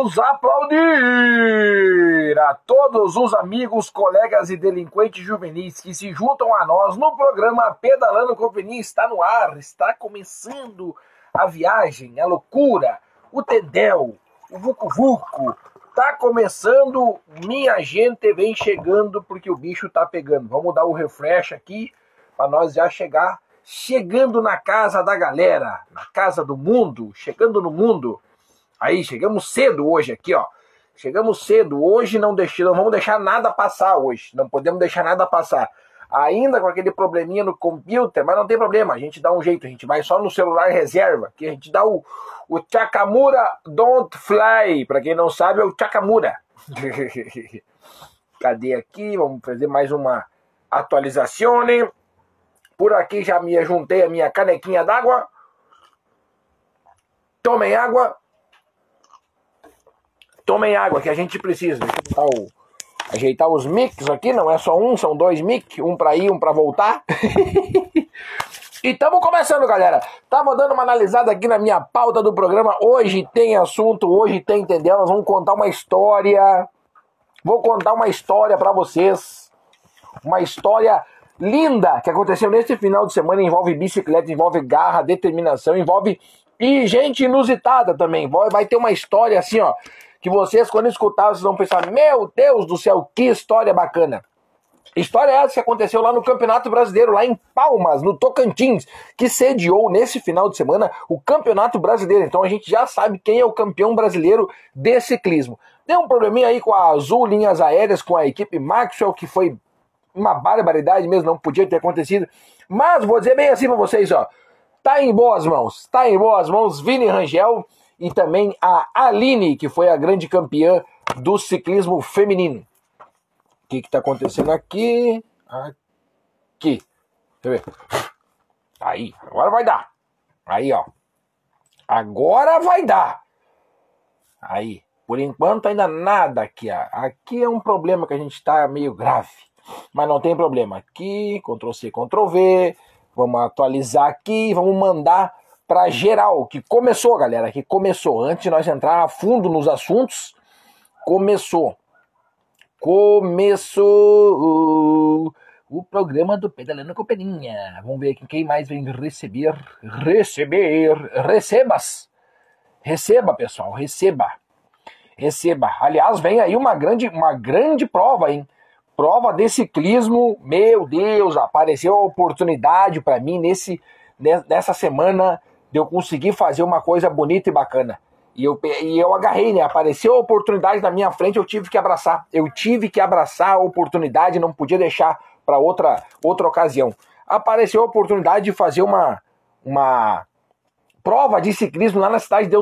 Vamos aplaudir a todos os amigos, colegas e delinquentes juvenis que se juntam a nós no programa Pedalando Companhia. Está no ar, está começando a viagem, a loucura, o Tendel, o Vucu Vucu. Tá começando, minha gente vem chegando porque o bicho tá pegando. Vamos dar o refresh aqui para nós já chegar chegando na casa da galera, na casa do mundo, chegando no mundo. Aí, chegamos cedo hoje aqui, ó. Chegamos cedo. Hoje não, deixe, não vamos deixar nada passar hoje. Não podemos deixar nada passar. Ainda com aquele probleminha no computer, mas não tem problema. A gente dá um jeito. A gente vai só no celular reserva. Que a gente dá o, o Chakamura Don't Fly. Para quem não sabe, é o Chakamura. Cadê aqui? Vamos fazer mais uma atualização. Por aqui já me juntei a minha canequinha d'água. Tomem água. Tomem água que a gente precisa. Deixa eu ajeitar os mics aqui, não é só um, são dois mics, um para ir, um para voltar. e estamos começando, galera. Tava dando uma analisada aqui na minha pauta do programa. Hoje tem assunto, hoje tem entendeu? Nós vamos contar uma história. Vou contar uma história para vocês. Uma história linda que aconteceu neste final de semana. Envolve bicicleta, envolve garra, determinação, envolve e gente inusitada também. Vai ter uma história assim, ó que vocês, quando escutar, vocês vão pensar: meu Deus do céu, que história bacana. História essa que aconteceu lá no Campeonato Brasileiro, lá em Palmas, no Tocantins, que sediou nesse final de semana o Campeonato Brasileiro. Então a gente já sabe quem é o campeão brasileiro de ciclismo. Deu um probleminha aí com a Azul Linhas Aéreas, com a equipe Maxwell, que foi uma barbaridade mesmo, não podia ter acontecido. Mas vou dizer bem assim pra vocês, ó. Tá em boas mãos, tá em boas mãos. Vini Rangel e também a Aline, que foi a grande campeã do ciclismo feminino. O que está acontecendo aqui? Aqui. Deixa eu ver. Aí, agora vai dar. Aí, ó. Agora vai dar. Aí. Por enquanto ainda nada aqui. Aqui é um problema que a gente está meio grave. Mas não tem problema. Aqui, Ctrl C, Ctrl V. Vamos atualizar aqui. Vamos mandar para geral, que começou, galera, que começou. Antes de nós entrar a fundo nos assuntos, começou. Começou o programa do Pedalando com Peninha. Vamos ver quem mais vem receber. Receber. Recebas. Receba, pessoal, receba. Receba. Aliás, vem aí uma grande, uma grande prova, hein? Prova de ciclismo. Meu Deus, apareceu a oportunidade para mim nesse nessa semana de eu conseguir fazer uma coisa bonita e bacana. E eu, e eu agarrei, né? Apareceu a oportunidade na minha frente, eu tive que abraçar. Eu tive que abraçar a oportunidade, não podia deixar para outra, outra ocasião. Apareceu a oportunidade de fazer uma, uma prova de ciclismo lá na cidade de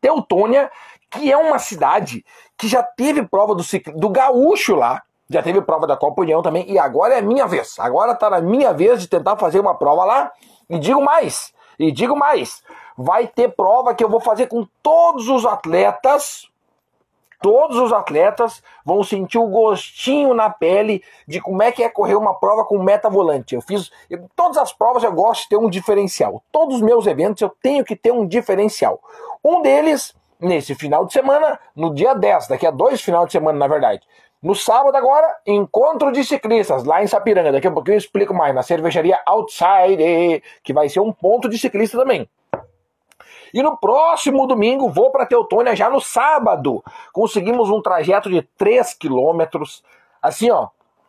Teutônia, que é uma cidade que já teve prova do, do gaúcho lá, já teve prova da Copa União também, e agora é minha vez. Agora tá na minha vez de tentar fazer uma prova lá. E digo mais, e digo mais, vai ter prova que eu vou fazer com todos os atletas. Todos os atletas vão sentir o gostinho na pele de como é que é correr uma prova com meta volante. Eu fiz eu, todas as provas eu gosto de ter um diferencial. Todos os meus eventos eu tenho que ter um diferencial. Um deles nesse final de semana, no dia 10, daqui a dois final de semana, na verdade. No sábado agora, encontro de ciclistas lá em Sapiranga. Daqui a pouquinho eu explico mais. Na cervejaria Outside, que vai ser um ponto de ciclista também. E no próximo domingo vou para Teutônia já no sábado. Conseguimos um trajeto de 3 quilômetros. Assim, ó,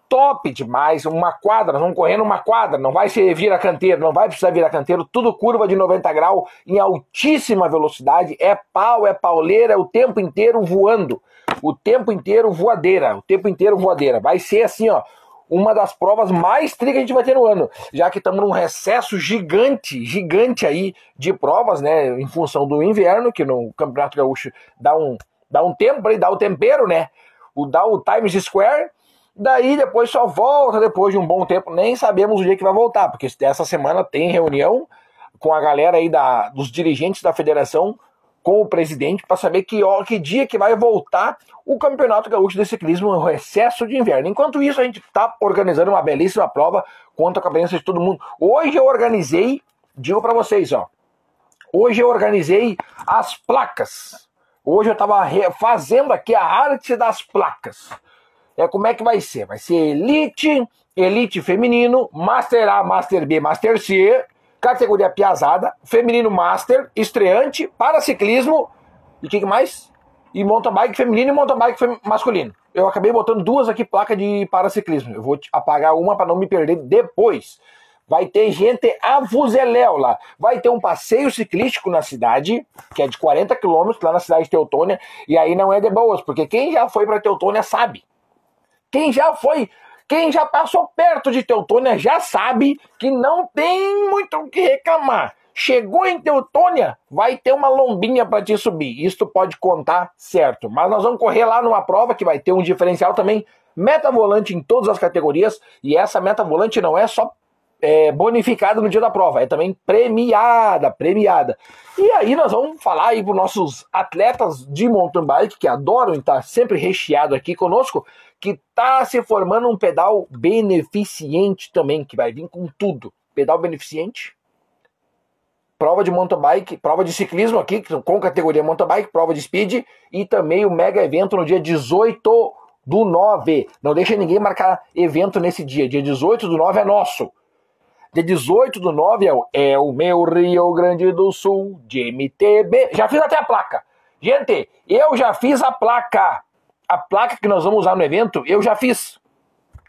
top demais. Uma quadra, vamos correndo uma quadra. Não vai ser vira canteiro, não vai precisar virar canteiro. Tudo curva de 90 graus em altíssima velocidade. É pau, é pauleira, é o tempo inteiro voando o tempo inteiro voadeira, o tempo inteiro voadeira. Vai ser assim, ó, uma das provas mais tri que a gente vai ter no ano, já que estamos num recesso gigante, gigante aí de provas, né, em função do inverno, que no Campeonato Gaúcho dá um, dá um tempo aí, dá o tempero, né, o, dá o Times Square, daí depois só volta depois de um bom tempo, nem sabemos o dia que vai voltar, porque essa semana tem reunião com a galera aí da, dos dirigentes da federação com o presidente para saber que, ó, que dia que vai voltar o Campeonato Gaúcho de Ciclismo no recesso de inverno. Enquanto isso, a gente está organizando uma belíssima prova contra a cabeça de todo mundo. Hoje eu organizei, digo para vocês, ó. Hoje eu organizei as placas. Hoje eu estava fazendo aqui a arte das placas. É como é que vai ser? Vai ser Elite, Elite feminino, Master A, Master B, Master C, categoria piazada, feminino Master, estreante, para ciclismo e o que, mais? E mountain bike feminino e mountain bike masculino. Eu acabei botando duas aqui placa de paraciclismo. Eu vou apagar uma para não me perder depois. Vai ter gente a lá. Vai ter um passeio ciclístico na cidade, que é de 40 quilômetros, lá na cidade de Teutônia. E aí não é de boas, porque quem já foi para Teutônia sabe. Quem já foi, quem já passou perto de Teutônia já sabe que não tem muito o que reclamar. Chegou em Teutônia, vai ter uma lombinha para te subir. Isso pode contar certo. Mas nós vamos correr lá numa prova que vai ter um diferencial também. Meta volante em todas as categorias. E essa meta volante não é só é, bonificada no dia da prova, é também premiada, premiada. E aí nós vamos falar aí para os nossos atletas de mountain bike que adoram estar sempre recheado aqui conosco, que está se formando um pedal beneficente também, que vai vir com tudo. Pedal beneficente, prova de mountain bike, prova de ciclismo aqui, com categoria mountain bike, prova de speed e também o mega evento no dia 18 do 9. Não deixa ninguém marcar evento nesse dia. Dia 18 do 9 é nosso. Dia 18 do 9 é o, é o meu Rio Grande do Sul de MTB. Já fiz até a placa. Gente, eu já fiz a placa. A placa que nós vamos usar no evento, eu já fiz.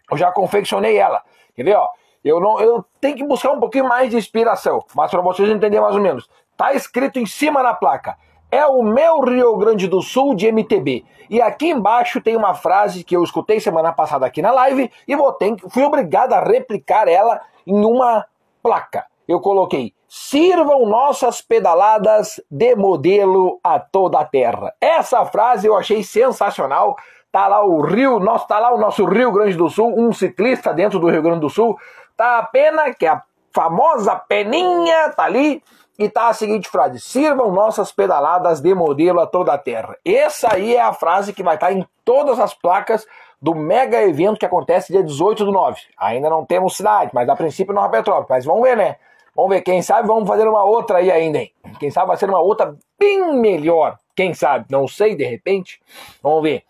Eu já confeccionei ela. Ó? Eu, não, eu tenho que buscar um pouquinho mais de inspiração, mas para vocês entenderem mais ou menos. Tá escrito em cima na placa. É o meu Rio Grande do Sul de MTB. E aqui embaixo tem uma frase que eu escutei semana passada aqui na live e vou ter, fui obrigado a replicar ela em uma placa. Eu coloquei: sirvam nossas pedaladas de modelo a toda a terra. Essa frase eu achei sensacional. Tá lá o Rio, nosso, tá lá o nosso Rio Grande do Sul, um ciclista dentro do Rio Grande do Sul. Tá a pena, que a famosa peninha, tá ali. E tá a seguinte frase: sirvam nossas pedaladas de modelo a toda a terra. Essa aí é a frase que vai estar tá em todas as placas do mega evento que acontece dia 18 do 9. Ainda não temos cidade, mas a princípio Nova Petrópolis. Mas vamos ver, né? Vamos ver, quem sabe vamos fazer uma outra aí ainda, hein? Quem sabe vai ser uma outra bem melhor. Quem sabe? Não sei, de repente. Vamos ver.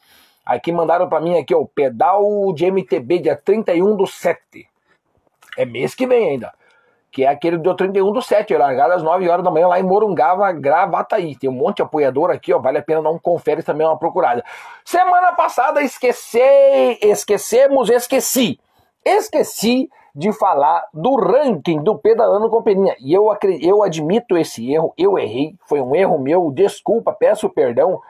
Aqui mandaram para mim aqui, o pedal de MTB dia 31 do 7. É mês que vem ainda que é aquele do 31 do 7, largado às 9 horas da manhã lá em Morungava, Gravataí. Tem um monte de apoiador aqui, ó, vale a pena dar um confere também uma procurada. Semana passada esqueci, esquecemos, esqueci. Esqueci de falar do ranking do Pedalando com Peninha. E eu, eu admito esse erro, eu errei, foi um erro meu, desculpa, peço perdão.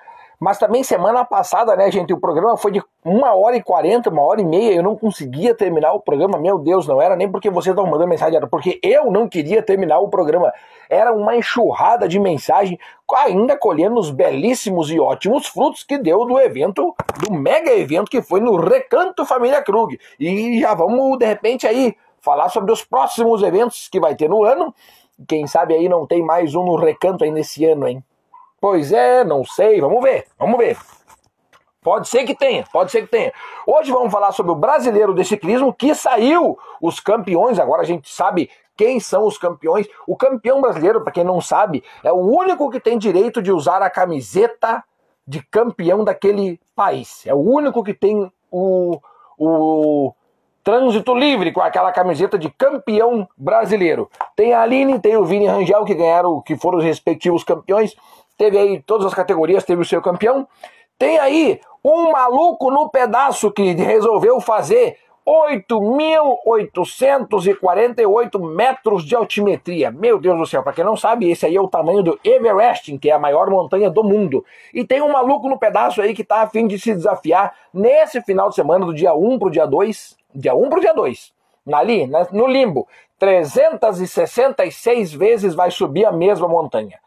Mas também semana passada, né, gente, o programa foi de uma hora e quarenta, uma hora e meia, eu não conseguia terminar o programa, meu Deus, não era nem porque vocês estavam mandando mensagem, era porque eu não queria terminar o programa. Era uma enxurrada de mensagem, ainda colhendo os belíssimos e ótimos frutos que deu do evento, do mega evento que foi no Recanto Família Krug. E já vamos, de repente, aí falar sobre os próximos eventos que vai ter no ano. Quem sabe aí não tem mais um no Recanto aí nesse ano, hein? Pois é, não sei, vamos ver, vamos ver. Pode ser que tenha, pode ser que tenha. Hoje vamos falar sobre o brasileiro de ciclismo que saiu os campeões. Agora a gente sabe quem são os campeões. O campeão brasileiro, para quem não sabe, é o único que tem direito de usar a camiseta de campeão daquele país. É o único que tem o, o trânsito livre com aquela camiseta de campeão brasileiro. Tem a Aline, tem o Vini Rangel que ganharam, que foram os respectivos campeões teve aí todas as categorias, teve o seu campeão. Tem aí um maluco no pedaço que resolveu fazer 8.848 metros de altimetria. Meu Deus do céu, para quem não sabe, esse aí é o tamanho do Everest, que é a maior montanha do mundo. E tem um maluco no pedaço aí que tá a fim de se desafiar nesse final de semana, do dia 1 pro dia 2. Dia 1 pro dia 2. Ali, no limbo. 366 vezes vai subir a mesma montanha.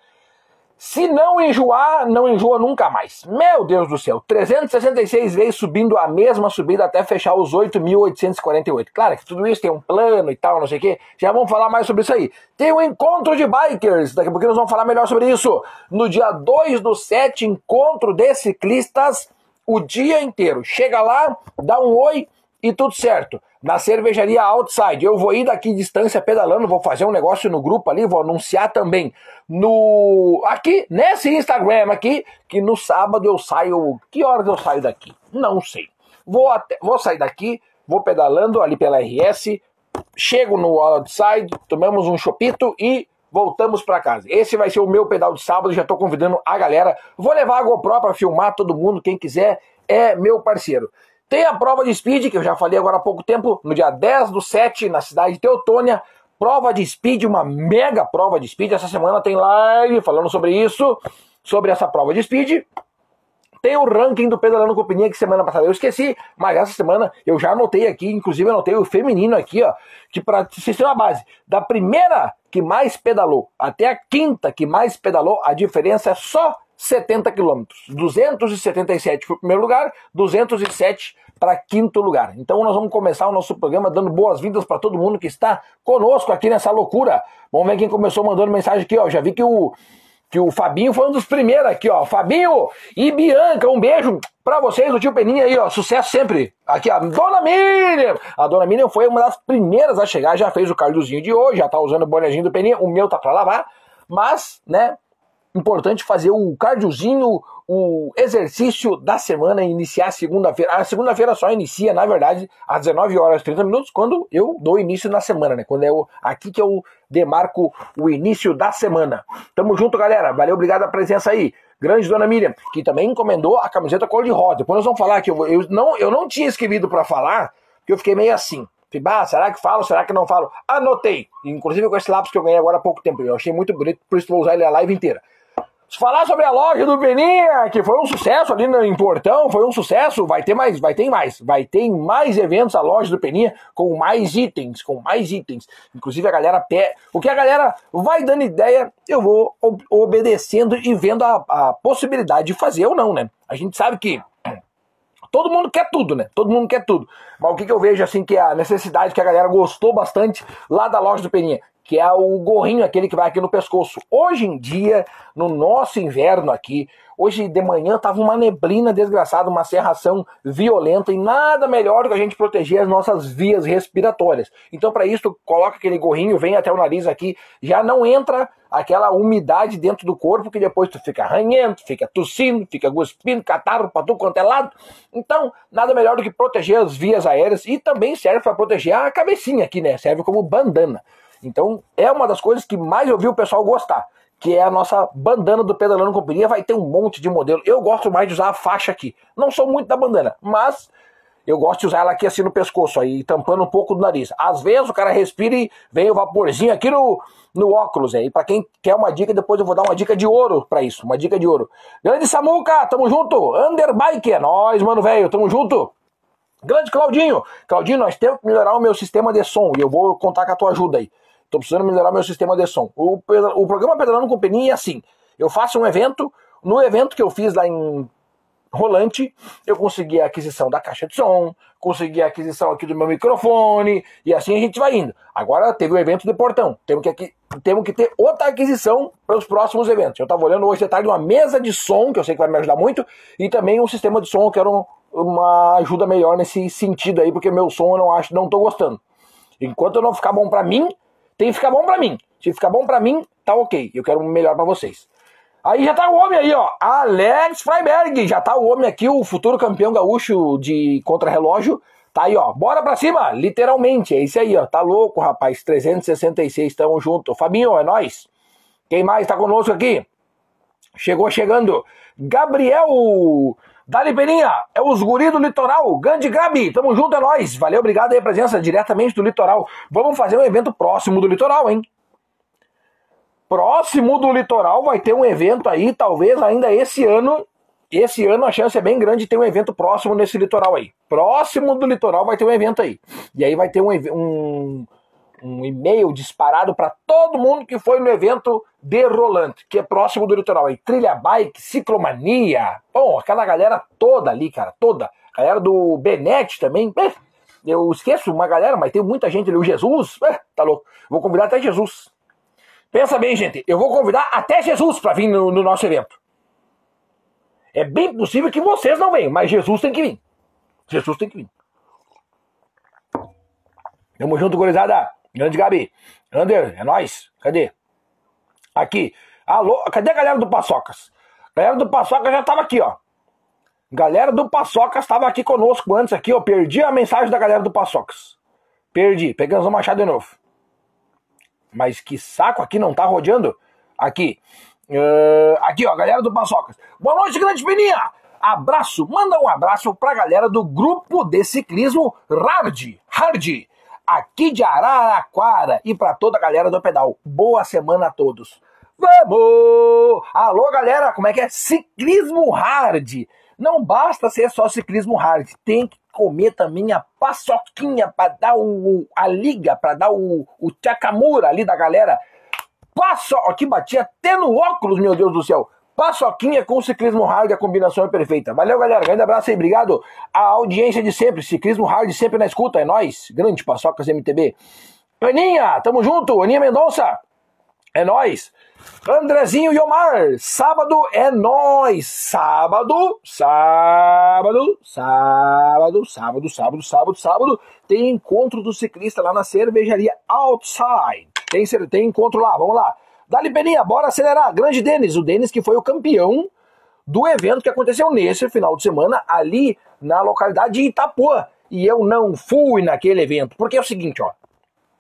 Se não enjoar, não enjoa nunca mais. Meu Deus do céu, 366 vezes subindo a mesma subida até fechar os 8.848. Claro que tudo isso tem um plano e tal, não sei o quê. Já vamos falar mais sobre isso aí. Tem um encontro de bikers, daqui a pouquinho nós vamos falar melhor sobre isso. No dia 2 do 7, encontro de ciclistas o dia inteiro. Chega lá, dá um oi e tudo certo. Na cervejaria Outside. Eu vou ir daqui distância pedalando, vou fazer um negócio no grupo ali, vou anunciar também no aqui nesse Instagram aqui que no sábado eu saio. Que horas eu saio daqui? Não sei. Vou até, vou sair daqui, vou pedalando ali pela RS, chego no Outside, tomamos um chopito e voltamos para casa. Esse vai ser o meu pedal de sábado, já estou convidando a galera. Vou levar a GoPro para filmar todo mundo, quem quiser é meu parceiro. Tem a prova de speed, que eu já falei agora há pouco tempo, no dia 10 do 7, na cidade de Teutônia. Prova de speed, uma mega prova de speed. Essa semana tem live falando sobre isso, sobre essa prova de speed. Tem o ranking do Pedalando Companhia que semana passada eu esqueci, mas essa semana eu já anotei aqui, inclusive anotei o feminino aqui, ó, que para sistema base, da primeira que mais pedalou até a quinta que mais pedalou, a diferença é só 70 quilômetros. 277 para o primeiro lugar, 207 para quinto lugar. Então nós vamos começar o nosso programa dando boas-vindas para todo mundo que está conosco aqui nessa loucura. Vamos ver quem começou mandando mensagem aqui, ó. Já vi que o que o Fabinho foi um dos primeiros aqui, ó. Fabinho e Bianca, um beijo para vocês, o tio Peninha aí, ó. Sucesso sempre. Aqui, a Dona Miriam. A Dona Miriam foi uma das primeiras a chegar, já fez o cardiozinho de hoje, já tá usando o bonezinho do Peninha. O meu tá para lavar. Mas, né, importante fazer o cardiozinho, o exercício da semana, iniciar segunda-feira. A segunda-feira só inicia, na verdade, às 19 horas e 30 minutos, quando eu dou início na semana, né? Quando é o, aqui que eu demarco o início da semana. Tamo junto, galera. Valeu, obrigado a presença aí. Grande Dona Miriam, que também encomendou a camiseta cor de rosa. Depois nós vamos falar que eu, eu, não, eu não tinha escrevido para falar, porque eu fiquei meio assim. Ah, será que falo? Será que não falo? Anotei. Inclusive com esse lápis que eu ganhei agora há pouco tempo. Eu achei muito bonito, por isso vou usar ele a live inteira. Falar sobre a loja do Beninha, que foi um sucesso ali no, Portão, foi um sucesso, vai ter mais, vai ter mais, vai ter mais eventos a loja do Peninha com mais itens, com mais itens. Inclusive a galera pé, o que a galera vai dando ideia, eu vou obedecendo e vendo a, a possibilidade de fazer ou não, né? A gente sabe que todo mundo quer tudo, né? Todo mundo quer tudo. Mas o que, que eu vejo assim que é a necessidade que a galera gostou bastante lá da loja do Peninha? Que é o gorrinho, aquele que vai aqui no pescoço. Hoje em dia, no nosso inverno aqui, hoje de manhã tava uma neblina desgraçada, uma serração violenta e nada melhor do que a gente proteger as nossas vias respiratórias. Então, para isso, coloca aquele gorrinho, vem até o nariz aqui, já não entra aquela umidade dentro do corpo que depois tu fica arranhento, fica tossindo, fica cuspindo, catarro para tudo quanto é lado. Então, nada melhor do que proteger as vias aéreas e também serve para proteger a cabecinha aqui, né? Serve como bandana. Então, é uma das coisas que mais eu vi o pessoal gostar, que é a nossa bandana do Pedalando Companhia. Vai ter um monte de modelo. Eu gosto mais de usar a faixa aqui. Não sou muito da bandana, mas eu gosto de usar ela aqui assim no pescoço, aí tampando um pouco do nariz. Às vezes o cara respira e vem o vaporzinho aqui no, no óculos aí. Para quem quer uma dica, depois eu vou dar uma dica de ouro para isso, uma dica de ouro. Grande Samuca, tamo junto. Underbike, é nóis, mano, velho, tamo junto. Grande Claudinho, Claudinho, nós temos que melhorar o meu sistema de som e eu vou contar com a tua ajuda aí. Tô precisando melhorar meu sistema de som. O, o programa Pedalando com Peninha é assim. Eu faço um evento, no evento que eu fiz lá em Rolante, eu consegui a aquisição da caixa de som, consegui a aquisição aqui do meu microfone, e assim a gente vai indo. Agora teve o evento de Portão, temos que, aqui, temos que ter outra aquisição para os próximos eventos. Eu estava olhando hoje de tarde uma mesa de som, que eu sei que vai me ajudar muito, e também um sistema de som, eu quero uma ajuda melhor nesse sentido aí, porque meu som eu não acho, não estou gostando. Enquanto não ficar bom para mim, tem que ficar bom para mim. Se ficar bom para mim, tá ok. Eu quero o melhor para vocês. Aí já tá o homem aí, ó. Alex Freiberg. Já tá o homem aqui, o futuro campeão gaúcho de contra-relógio. Tá aí, ó. Bora pra cima, literalmente. É isso aí, ó. Tá louco, rapaz. 366, tamo junto. Fabinho, é nós. Quem mais tá conosco aqui? Chegou chegando. Gabriel Dali Peninha, é os guri do litoral, Gandhi Grabi, tamo junto, é nóis. Valeu, obrigado aí a presença diretamente do litoral. Vamos fazer um evento próximo do litoral, hein? Próximo do litoral vai ter um evento aí, talvez ainda esse ano. Esse ano a chance é bem grande de ter um evento próximo nesse litoral aí. Próximo do litoral vai ter um evento aí. E aí vai ter um, um um e-mail disparado para todo mundo que foi no evento de Rolante, que é próximo do litoral aí. Trilha bike, ciclomania, bom, aquela galera toda ali, cara, toda. Galera do Benete também. Eu esqueço uma galera, mas tem muita gente ali. O Jesus, tá louco. Vou convidar até Jesus. Pensa bem, gente. Eu vou convidar até Jesus para vir no, no nosso evento. É bem possível que vocês não venham, mas Jesus tem que vir. Jesus tem que vir. Tamo junto, gurizada. Grande Gabi. Ander, é nóis. Cadê? Aqui. Alô, cadê a galera do Paçocas? Galera do Paçocas já tava aqui, ó. Galera do Paçocas estava aqui conosco antes aqui, ó. Perdi a mensagem da galera do Paçocas. Perdi. Pegamos o machado de novo. Mas que saco aqui não tá rodeando? Aqui. Uh, aqui, ó, galera do Paçocas. Boa noite, grande peninha. Abraço. Manda um abraço pra galera do grupo de ciclismo Hard. Hard. Aqui de Araraquara e para toda a galera do pedal. Boa semana a todos. Vamos! Alô, galera, como é que é? Ciclismo hard. Não basta ser só ciclismo hard, tem que comer também a paçoquinha para dar o, a liga, para dar o, o tchakamura ali da galera. Paço, aqui batia até no óculos, meu Deus do céu. Paçoquinha com ciclismo hard, a combinação é perfeita. Valeu, galera. Grande abraço aí, obrigado. A audiência de sempre, ciclismo hard sempre na escuta, é nós. Grande Paçocas MTB. Aninha, tamo junto. Aninha Mendonça, é nós. Andrezinho e Omar, sábado é nós. Sábado, sábado, sábado, sábado, sábado, sábado, sábado, tem encontro do ciclista lá na cervejaria Outside. Tem, tem encontro lá, vamos lá. Dali Peninha, bora acelerar. Grande Denis, o Denis que foi o campeão do evento que aconteceu nesse final de semana ali na localidade de Itapuã. E eu não fui naquele evento, porque é o seguinte, ó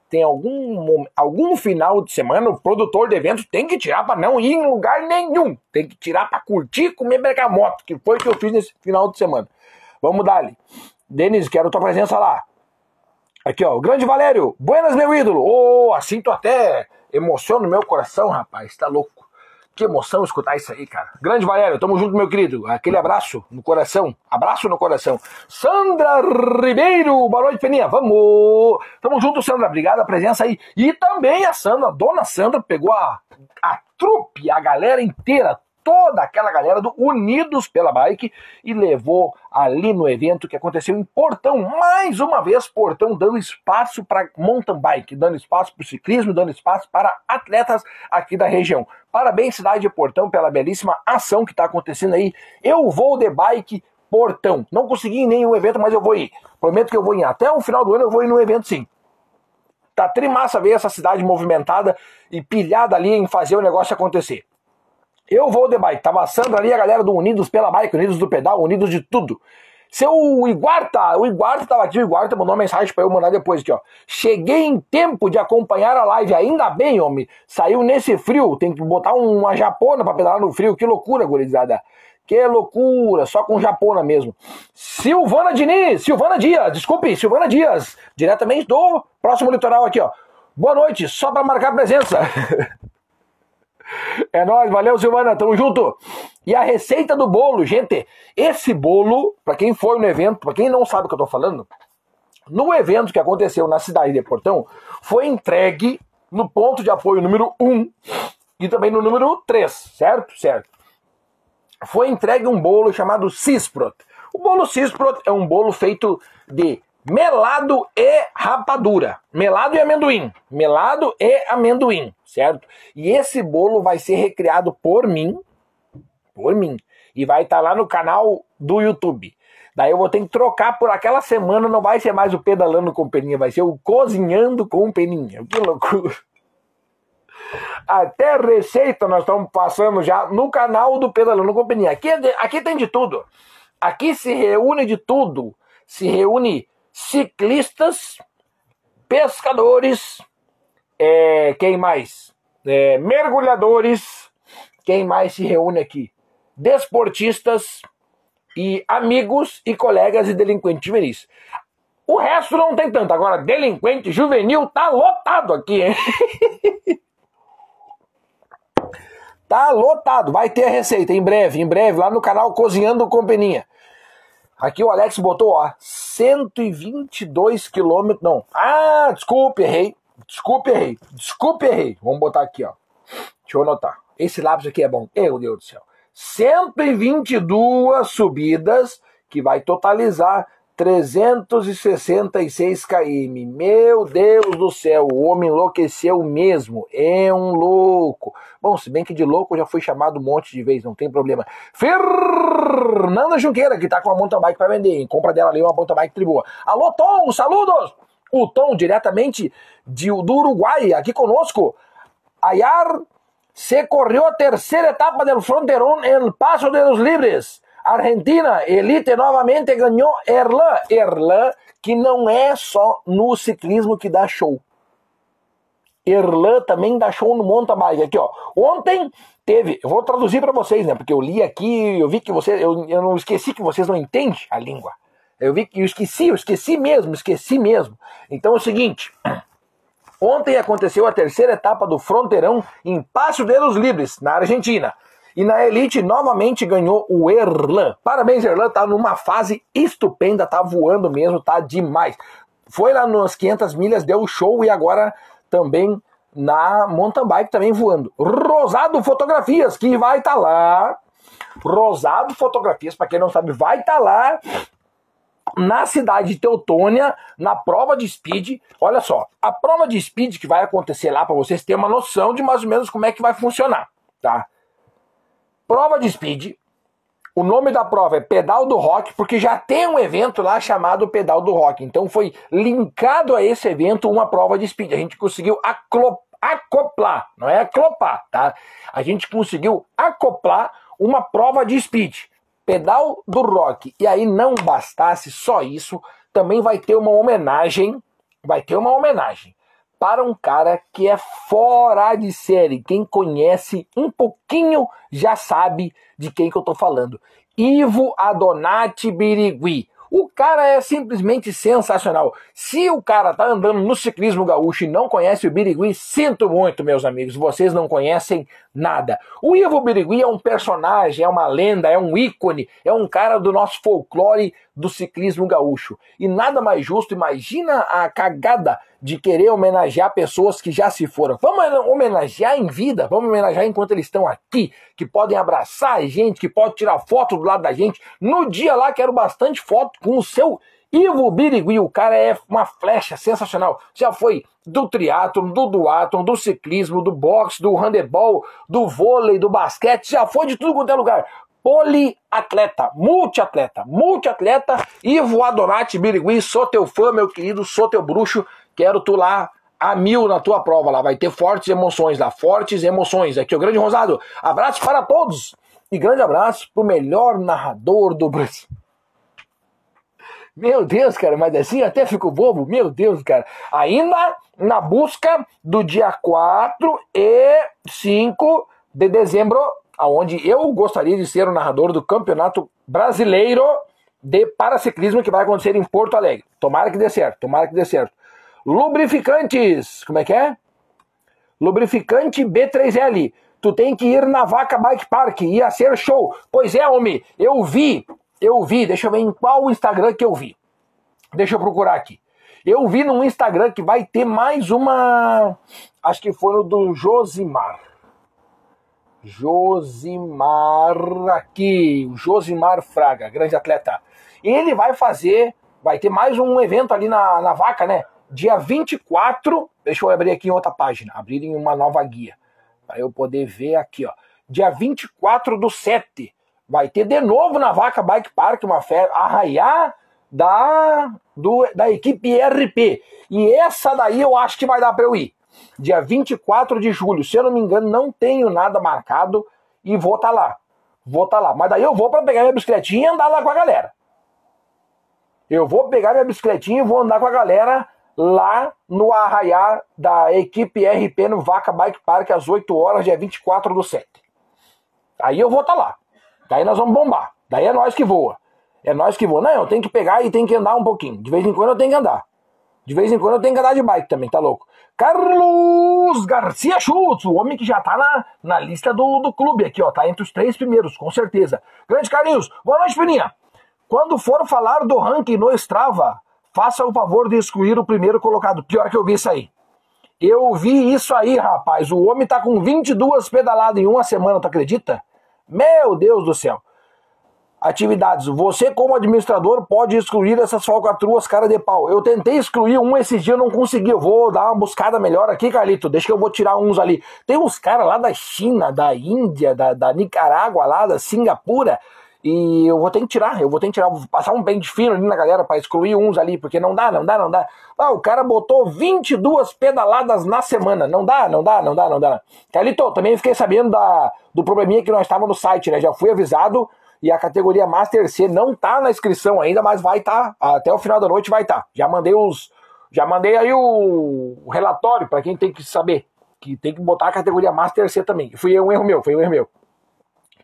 tem algum, algum final de semana, o produtor de evento tem que tirar para não ir em lugar nenhum. Tem que tirar para curtir comer bergamoto, que foi o que eu fiz nesse final de semana. Vamos dar ali. Denis, quero tua presença lá. Aqui, ó, o grande Valério. Buenas, meu ídolo. Ô, oh, assim tô até emociona meu coração, rapaz. Tá louco. Que emoção escutar isso aí, cara. Grande Valério, tamo junto, meu querido. Aquele abraço no coração. Abraço no coração. Sandra Ribeiro, boa noite, Peninha. Vamos! Tamo junto, Sandra. Obrigado a presença aí. E também a Sandra, a dona Sandra, pegou a, a trupe, a galera inteira, toda aquela galera do Unidos pela Bike e levou ali no evento que aconteceu em Portão, mais uma vez Portão dando espaço para mountain bike, dando espaço para o ciclismo, dando espaço para atletas aqui da região. Parabéns cidade de Portão pela belíssima ação que está acontecendo aí. Eu vou de bike Portão. Não consegui em nenhum evento, mas eu vou ir. Prometo que eu vou ir. Até o final do ano eu vou ir no evento sim. Tá trimassa ver essa cidade movimentada e pilhada ali em fazer o negócio acontecer. Eu vou de bike. Tava assando ali a galera do Unidos pela Bike, Unidos do Pedal, Unidos de tudo. Seu Iguarta, o Iguarta tava aqui, o Iguarta mandou uma mensagem para eu mandar depois aqui, ó. Cheguei em tempo de acompanhar a live, ainda bem, homem. Saiu nesse frio, tem que botar uma japona para pedalar no frio. Que loucura, gurizada. Que loucura, só com japona mesmo. Silvana Diniz, Silvana Dias, desculpe, Silvana Dias, diretamente do próximo litoral aqui, ó. Boa noite, só para marcar presença. É nóis, valeu Silvana, tamo junto. E a receita do bolo, gente, esse bolo, para quem foi no evento, para quem não sabe o que eu tô falando, no evento que aconteceu na cidade de Portão, foi entregue no ponto de apoio número 1 e também no número 3, certo? Certo. Foi entregue um bolo chamado Cisprot. O bolo Cisprot é um bolo feito de melado e rapadura. Melado e amendoim. Melado e amendoim, certo? E esse bolo vai ser recriado por mim, por mim, e vai estar tá lá no canal do YouTube. Daí eu vou ter que trocar por aquela semana, não vai ser mais o pedalando com peninha, vai ser o cozinhando com peninha. Que loucura. Até receita nós estamos passando já no canal do Pedalando com Peninha. Aqui, é aqui tem de tudo. Aqui se reúne de tudo. Se reúne ciclistas, pescadores, é, quem mais? É, mergulhadores, quem mais se reúne aqui? Desportistas e amigos e colegas e delinquentes juvenis. O resto não tem tanto. Agora, delinquente juvenil tá lotado aqui, hein? tá lotado. Vai ter a receita em breve, em breve, lá no canal Cozinhando com Peninha. Aqui o Alex botou, ó, 122 quilômetros. Não. Ah, desculpe, errei. Desculpe, errei. Desculpe, errei. Vamos botar aqui, ó. Deixa eu anotar. Esse lápis aqui é bom. Meu Deus do céu. 122 subidas que vai totalizar 366 km. Meu Deus do céu, o homem enlouqueceu mesmo. É um louco. Bom, se bem que de louco já fui chamado um monte de vezes, não tem problema. Fernanda Junqueira, que tá com uma mountain bike para vender. Hein? Compra dela ali uma mountain bike tribua. Alô, Tom, saludos! o Tom, diretamente de, do Uruguai, aqui conosco. Ayar se correu a terceira etapa do Fronteirão em Paso de los Libres. Argentina, Elite novamente ganhou Erlan. Erlan, que não é só no ciclismo que dá show. Erlan também dá show no mountain bike. Aqui, ó. Ontem teve, eu vou traduzir para vocês, né? Porque eu li aqui, eu vi que vocês, eu, eu não esqueci que vocês não entendem a língua. Eu vi que eu esqueci, eu esqueci mesmo, esqueci mesmo. Então é o seguinte. Ontem aconteceu a terceira etapa do Fronteirão em Passo de los Libres, na Argentina. E na Elite novamente ganhou o Erlan. Parabéns, Erlan, tá numa fase estupenda, tá voando mesmo, tá demais. Foi lá nas 500 milhas, deu show e agora também na mountain bike também voando. Rosado Fotografias, que vai estar tá lá. Rosado Fotografias, para quem não sabe, vai estar tá lá na cidade de Teutônia, na prova de speed. Olha só, a prova de speed que vai acontecer lá para vocês terem uma noção de mais ou menos como é que vai funcionar, tá? Prova de speed. O nome da prova é Pedal do Rock, porque já tem um evento lá chamado Pedal do Rock. Então foi linkado a esse evento uma prova de speed. A gente conseguiu acoplar, não é aclopar, tá? A gente conseguiu acoplar uma prova de speed pedal do rock. E aí não bastasse só isso, também vai ter uma homenagem, vai ter uma homenagem para um cara que é fora de série. Quem conhece um pouquinho já sabe de quem que eu tô falando. Ivo Adonati Birigui. O cara é simplesmente sensacional. Se o cara tá andando no ciclismo gaúcho e não conhece o Birigui, sinto muito, meus amigos, vocês não conhecem nada. O Ivo Birigui é um personagem, é uma lenda, é um ícone, é um cara do nosso folclore do ciclismo gaúcho. E nada mais justo, imagina a cagada de querer homenagear pessoas que já se foram. Vamos homenagear em vida, vamos homenagear enquanto eles estão aqui, que podem abraçar a gente, que podem tirar foto do lado da gente. No dia lá, quero bastante foto com o seu Ivo Birigui, o cara é uma flecha sensacional. Já foi do triatlon, do duatlon, do ciclismo, do boxe, do handebol, do vôlei, do basquete, já foi de tudo quanto é lugar poliatleta, multiatleta, multiatleta, Ivo Adonati Birigui, sou teu fã, meu querido, sou teu bruxo, quero tu lá a mil na tua prova lá, vai ter fortes emoções lá, fortes emoções. Aqui o Grande Rosado, abraço para todos e grande abraço pro melhor narrador do Brasil. Meu Deus, cara, mas assim até fico bobo, meu Deus, cara. Ainda na busca do dia 4 e 5 de dezembro aonde eu gostaria de ser o narrador do Campeonato Brasileiro de Paraciclismo que vai acontecer em Porto Alegre. Tomara que dê certo, tomara que dê certo. Lubrificantes, como é que é? Lubrificante B3L. Tu tem que ir na Vaca Bike Park, ia ser show. Pois é, homem, eu vi, eu vi, deixa eu ver em qual Instagram que eu vi. Deixa eu procurar aqui. Eu vi num Instagram que vai ter mais uma. Acho que foi no do Josimar. Josimar aqui, o Josimar Fraga, grande atleta. Ele vai fazer, vai ter mais um evento ali na, na vaca, né? Dia 24, deixa eu abrir aqui em outra página, abrir em uma nova guia, para eu poder ver aqui, ó. Dia 24 do 7, vai ter de novo na Vaca Bike Park uma festa, arraiar da, do, da equipe RP. E essa daí eu acho que vai dar para eu ir dia 24 de julho. Se eu não me engano, não tenho nada marcado e vou estar tá lá. Vou estar tá lá. Mas daí eu vou para pegar minha bicicletinha e andar lá com a galera. Eu vou pegar minha bicicletinha e vou andar com a galera lá no arraiar da equipe RP no Vaca Bike Park às 8 horas, dia 24 do 7. Aí eu vou estar tá lá. Daí nós vamos bombar. Daí é nós que voa. É nós que voa. Não, eu tenho que pegar e tenho que andar um pouquinho. De vez em quando eu tenho que andar. De vez em quando eu tenho que andar de bike também, tá louco? Carlos Garcia Schultz, o homem que já tá na, na lista do, do clube aqui, ó. Tá entre os três primeiros, com certeza. Grande Carlinhos, boa noite, Pininha. Quando for falar do ranking no Strava, faça o favor de excluir o primeiro colocado. Pior que eu vi isso aí. Eu vi isso aí, rapaz. O homem tá com 22 pedaladas em uma semana, tu acredita? Meu Deus do céu atividades. Você, como administrador, pode excluir essas falcatruas cara de pau. Eu tentei excluir um esses dias, não consegui. Eu vou dar uma buscada melhor aqui, Carlito. Deixa que eu vou tirar uns ali. Tem uns caras lá da China, da Índia, da, da Nicarágua, lá da Singapura. E eu vou ter que tirar, eu vou ter que tirar, passar um bem de fino ali na galera para excluir uns ali, porque não dá, não dá, não dá. Ah, o cara botou 22 pedaladas na semana. Não dá, não dá, não dá, não dá. Calito, também fiquei sabendo da, do probleminha que nós estávamos no site, né? Já fui avisado e a categoria Master C não tá na inscrição ainda, mas vai estar. Tá, até o final da noite vai estar. Tá. Já mandei os. Já mandei aí o, o relatório para quem tem que saber. Que tem que botar a categoria Master C também. Foi um erro meu, foi um erro meu.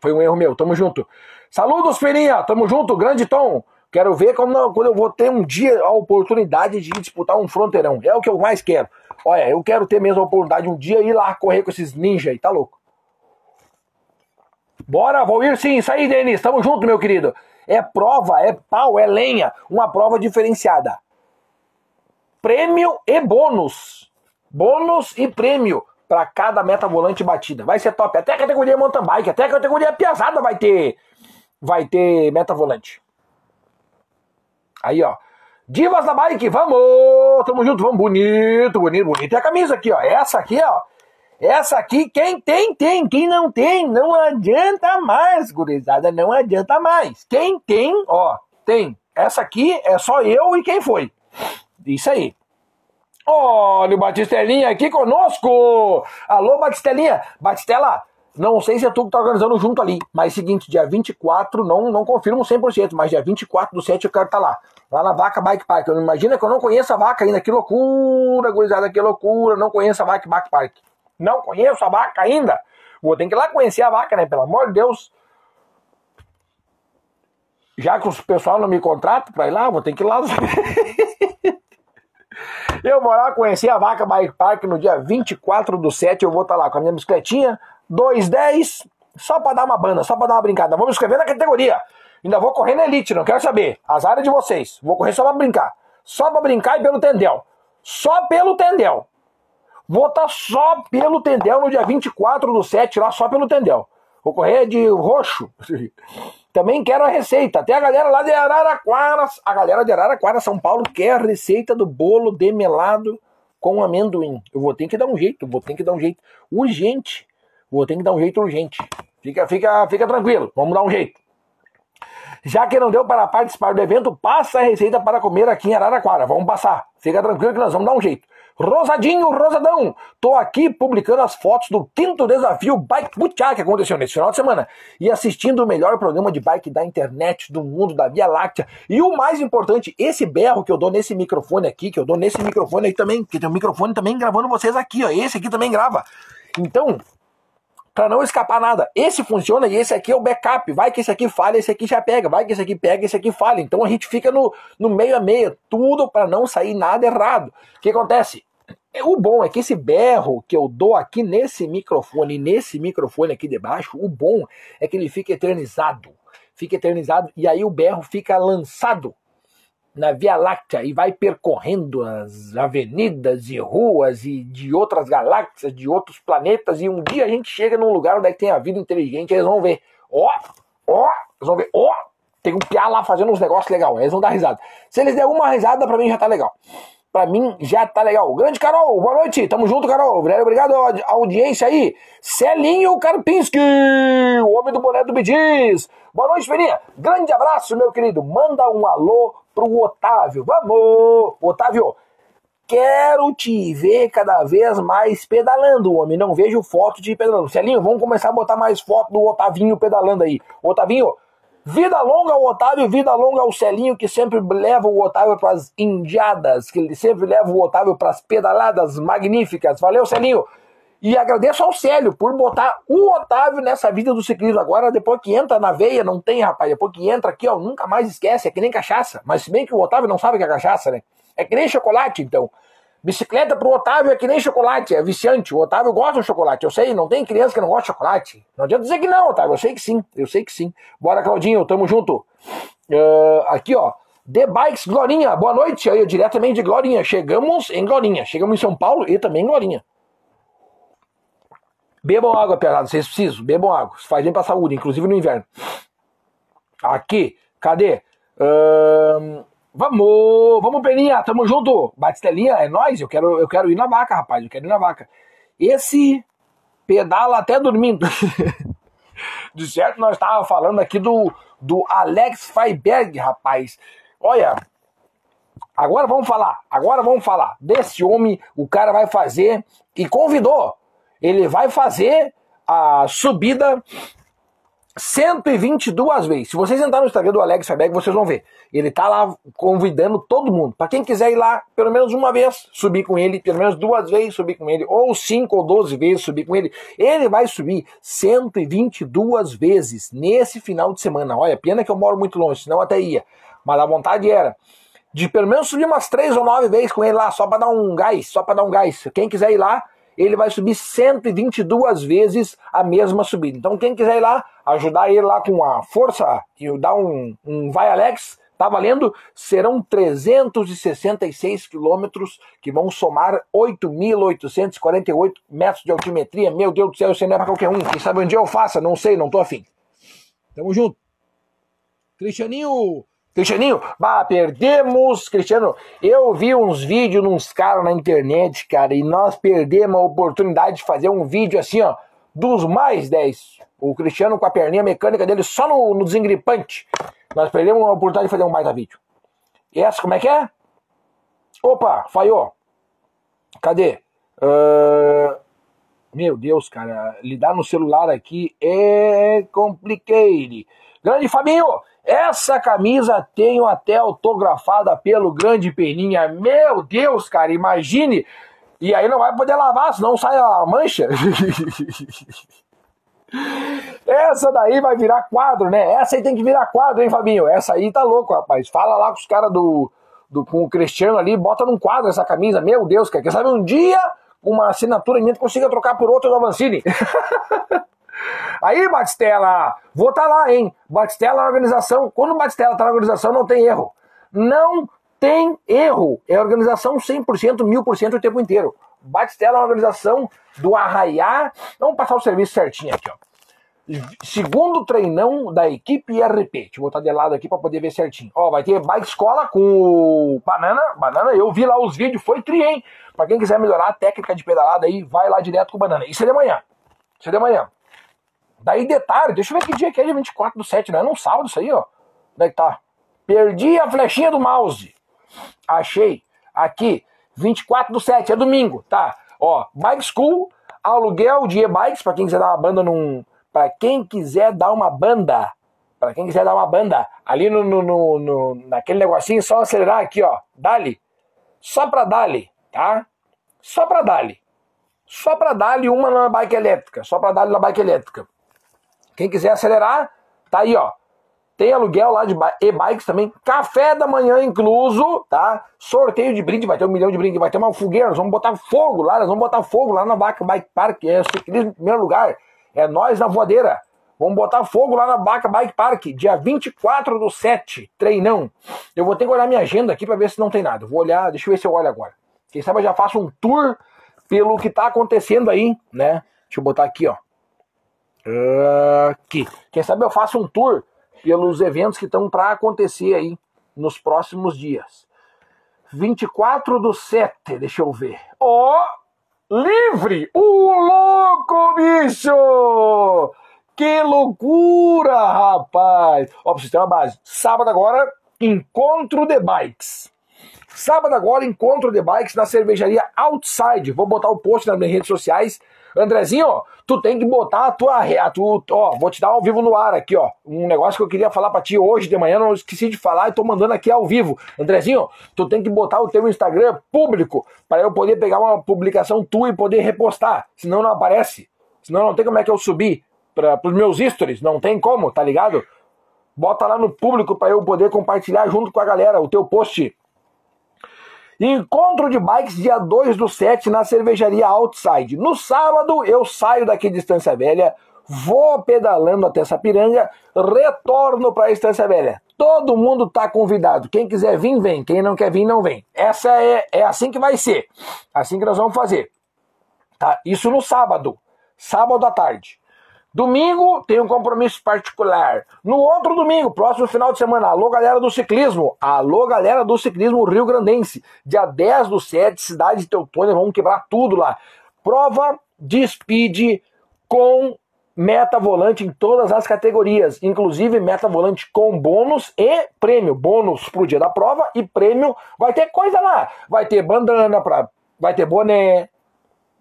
Foi um erro meu, tamo junto. Saludos, Feirinha, tamo junto, grande Tom. Quero ver quando, quando eu vou ter um dia a oportunidade de disputar um fronteirão. É o que eu mais quero. Olha, eu quero ter mesmo a oportunidade um dia ir lá correr com esses ninjas aí, tá louco? Bora, vou ir sim. Isso aí, Denis. Tamo junto, meu querido. É prova, é pau, é lenha. Uma prova diferenciada. Prêmio e bônus. Bônus e prêmio para cada meta volante batida. Vai ser top. Até a categoria mountain bike, até a categoria piazada vai ter vai ter meta volante. Aí, ó. Divas da bike, vamos! Tamo junto, vamos. Bonito, bonito, bonito. E a camisa aqui, ó. Essa aqui, ó. Essa aqui, quem tem, tem. Quem não tem, não adianta mais, gurizada. Não adianta mais. Quem tem, ó, tem. Essa aqui é só eu e quem foi. Isso aí. Olha o Batistelinha aqui conosco. Alô, Batistelinha. Batistela, não sei se é tu que tá organizando junto ali, mas seguinte, dia 24, não, não confirmo 100%, mas dia 24 do 7 eu quero estar tá lá. Lá na Vaca Bike Park. Imagina que eu não conheço a vaca ainda. Que loucura, gurizada, que loucura. Não conheço a Vaca Bike Park. Não conheço a vaca ainda. Vou ter que ir lá conhecer a vaca, né? Pelo amor de Deus. Já que o pessoal não me contrata pra ir lá, vou ter que ir lá. eu vou lá conhecer a Vaca Bike Park no dia 24 do 7. Eu vou estar tá lá com a minha bicicletinha, 210, só pra dar uma banda, só pra dar uma brincada. Vamos escrever na categoria. Ainda vou correr na Elite, não quero saber. As áreas de vocês. Vou correr só pra brincar. Só pra brincar e pelo Tendel. Só pelo Tendel. Vou estar tá só pelo Tendel no dia 24 do 7, lá só pelo Tendel. Vou correr de roxo. Também quero a receita. Até a galera lá de Araraquara, a galera de Araraquara, São Paulo, quer a receita do bolo demelado com amendoim. Eu vou ter que dar um jeito, vou ter que dar um jeito urgente. Vou ter que dar um jeito urgente. Fica, fica, fica tranquilo, vamos dar um jeito. Já que não deu para participar do evento, passa a receita para comer aqui em Araraquara. Vamos passar. Fica tranquilo que nós vamos dar um jeito. Rosadinho, Rosadão, tô aqui publicando as fotos do quinto desafio Bike Butiá que aconteceu nesse final de semana e assistindo o melhor programa de bike da internet, do mundo, da Via Láctea. E o mais importante, esse berro que eu dou nesse microfone aqui, que eu dou nesse microfone aí também, que tem um microfone também gravando vocês aqui, ó. Esse aqui também grava. Então, para não escapar nada. Esse funciona e esse aqui é o backup. Vai que esse aqui falha, esse aqui já pega. Vai que esse aqui pega, esse aqui falha. Então a gente fica no, no meio a meio, tudo para não sair nada errado. O que acontece? O bom é que esse berro que eu dou aqui nesse microfone, nesse microfone aqui debaixo, o bom é que ele fica eternizado. Fica eternizado e aí o berro fica lançado na Via Láctea e vai percorrendo as avenidas e ruas e de outras galáxias, de outros planetas, e um dia a gente chega num lugar onde é tem a vida inteligente, eles vão ver, ó, ó, eles vão ver, ó, tem um piá lá fazendo uns negócios legais, eles vão dar risada. Se eles der uma risada, pra mim já tá legal. Pra mim já tá legal. Grande Carol, boa noite. Tamo junto, Carol. Obrigado audiência aí. Celinho Karpinski, o homem do boné do Bidiz. Boa noite, Ferinha. Grande abraço, meu querido. Manda um alô pro Otávio. Vamos! Otávio, quero te ver cada vez mais pedalando, homem. Não vejo foto de pedalando. Celinho, vamos começar a botar mais foto do Otavinho pedalando aí. Otavinho, vida longa ao Otávio, vida longa ao Celinho, que sempre leva o Otávio para as indiadas, que ele sempre leva o Otávio para as pedaladas magníficas. Valeu, Celinho! E agradeço ao Célio por botar o Otávio nessa vida do ciclismo. Agora, depois que entra na veia, não tem, rapaz. Depois que entra aqui, ó, nunca mais esquece. É que nem cachaça. Mas se bem que o Otávio não sabe que é cachaça, né? É que nem chocolate, então. Bicicleta pro Otávio é que nem chocolate, é viciante. O Otávio gosta do chocolate, eu sei, não tem criança que não gosta de chocolate. Não adianta dizer que não, Otávio, eu sei que sim, eu sei que sim. Bora, Claudinho, tamo junto. Uh, aqui, ó, The Bikes Glorinha, boa noite, aí, diretamente de Glorinha. Chegamos em Glorinha, chegamos em São Paulo e também em Glorinha. Bebam água, pesado, vocês precisam, bebam água. Isso faz bem pra saúde, inclusive no inverno. Aqui, cadê? Um, vamos, vamos, Peninha, tamo junto. Batistelinha, é nós. Eu quero, eu quero ir na vaca, rapaz, eu quero ir na vaca. Esse pedala até dormindo. De certo, nós estávamos falando aqui do, do Alex Freiberg, rapaz. Olha, agora vamos falar, agora vamos falar desse homem, o cara vai fazer, e convidou, ele vai fazer a subida 122 vezes. Se vocês entrarem no Instagram do Alex Freiberg, vocês vão ver. Ele tá lá convidando todo mundo. Para quem quiser ir lá, pelo menos uma vez, subir com ele, pelo menos duas vezes subir com ele, ou cinco ou doze vezes subir com ele. Ele vai subir 122 vezes nesse final de semana. Olha, pena que eu moro muito longe, senão até ia. Mas a vontade era de pelo menos subir umas três ou nove vezes com ele lá, só para dar um gás, só para dar um gás. Quem quiser ir lá, ele vai subir 122 vezes a mesma subida. Então, quem quiser ir lá, ajudar ele lá com a força e dar um, um vai Alex, tá valendo? Serão 366 quilômetros que vão somar 8.848 metros de altimetria. Meu Deus do céu, isso não é para qualquer um. Quem sabe onde eu faça? Não sei, não tô afim. Tamo junto. Cristianinho, Cristianinho, bah, perdemos, Cristiano. Eu vi uns vídeos uns caras na internet, cara, e nós perdemos a oportunidade de fazer um vídeo assim, ó, dos mais 10. O Cristiano com a perninha mecânica dele só no, no desengripante. Nós perdemos a oportunidade de fazer um baita vídeo. E essa, como é que é? Opa, falhou. Cadê? Uh... Meu Deus, cara, lidar no celular aqui é complicado. Grande Fabinho, essa camisa tenho até autografada pelo grande Peninha. Meu Deus, cara, imagine. E aí não vai poder lavar, senão sai a mancha. Essa daí vai virar quadro, né? Essa aí tem que virar quadro, hein, Fabinho? Essa aí tá louco, rapaz. Fala lá com os caras do, do com o Cristiano ali, bota num quadro essa camisa. Meu Deus, cara. Quem sabe um dia uma assinatura minha consiga trocar por outra do Avancini. Aí, Batistela, vou estar tá lá, hein? Batistela na organização. Quando o Batistela está na organização, não tem erro. Não tem erro. É organização 100%, 1000% o tempo inteiro. Batistela na organização do Arraiá. Vamos passar o serviço certinho aqui, ó. Segundo treinão da equipe RP. Deixa eu botar de lado aqui para poder ver certinho. Ó, vai ter bike escola com o Banana. Banana, eu vi lá os vídeos, foi tri, hein? Pra quem quiser melhorar a técnica de pedalada aí, vai lá direto com o Banana. Isso é de manhã. Isso é de manhã. Daí detalhe, deixa eu ver que dia que é dia 24 do 7, não é num sábado isso aí, ó. Onde é que tá? Perdi a flechinha do mouse. Achei. Aqui, 24 do 7, é domingo, tá? Ó, Bike School, aluguel de e-bikes, pra quem quiser dar uma banda num. Pra quem quiser dar uma banda. Pra quem quiser dar uma banda. Ali no, no, no, no naquele negocinho, só acelerar aqui, ó. Dali. Só pra dali, tá? Só pra dali. Só pra dali uma na bike elétrica. Só pra dali na bike elétrica. Quem quiser acelerar, tá aí, ó. Tem aluguel lá de e-bikes também. Café da manhã incluso, tá? Sorteio de brinde, vai ter um milhão de brinde, vai ter uma fogueira, nós vamos botar fogo lá, nós vamos botar fogo lá na Vaca Bike Park, é ciclismo em primeiro lugar. É nós na voadeira. Vamos botar fogo lá na Vaca Bike Park, dia 24 do 7, treinão. Eu vou ter que olhar minha agenda aqui para ver se não tem nada. Vou olhar, deixa eu ver se eu olho agora. Quem sabe eu já faço um tour pelo que tá acontecendo aí, né? Deixa eu botar aqui, ó aqui. Quem sabe eu faço um tour pelos eventos que estão para acontecer aí nos próximos dias. 24 do 7, deixa eu ver. Ó, oh, livre! O louco, bicho! Que loucura, rapaz! Ó, pra vocês terem uma base. Sábado agora, encontro de bikes. Sábado agora, encontro de bikes na cervejaria Outside. Vou botar o post nas minhas redes sociais Andrezinho, tu tem que botar a tua. A tu, ó, vou te dar ao vivo no ar aqui, ó. Um negócio que eu queria falar pra ti hoje de manhã, não esqueci de falar e tô mandando aqui ao vivo. Andrezinho, tu tem que botar o teu Instagram público para eu poder pegar uma publicação tua e poder repostar. Senão não aparece. Senão não tem como é que eu subir para os meus stories. Não tem como, tá ligado? Bota lá no público para eu poder compartilhar junto com a galera o teu post Encontro de bikes dia 2 do 7 na cervejaria Outside. No sábado eu saio daqui de Estância Velha, vou pedalando até Sapiranga, retorno para Estância Velha. Todo mundo tá convidado. Quem quiser vir, vem. Quem não quer vir, não vem. Essa é, é assim que vai ser. Assim que nós vamos fazer. Tá? Isso no sábado. Sábado à tarde. Domingo tem um compromisso particular. No outro domingo, próximo final de semana, alô galera do ciclismo, alô galera do ciclismo Rio Grandense, dia 10 do 7, cidade de Teutônia, vamos quebrar tudo lá. Prova de speed com meta volante em todas as categorias, inclusive meta volante com bônus e prêmio. Bônus pro dia da prova e prêmio vai ter coisa lá. Vai ter bandana para, vai ter boné,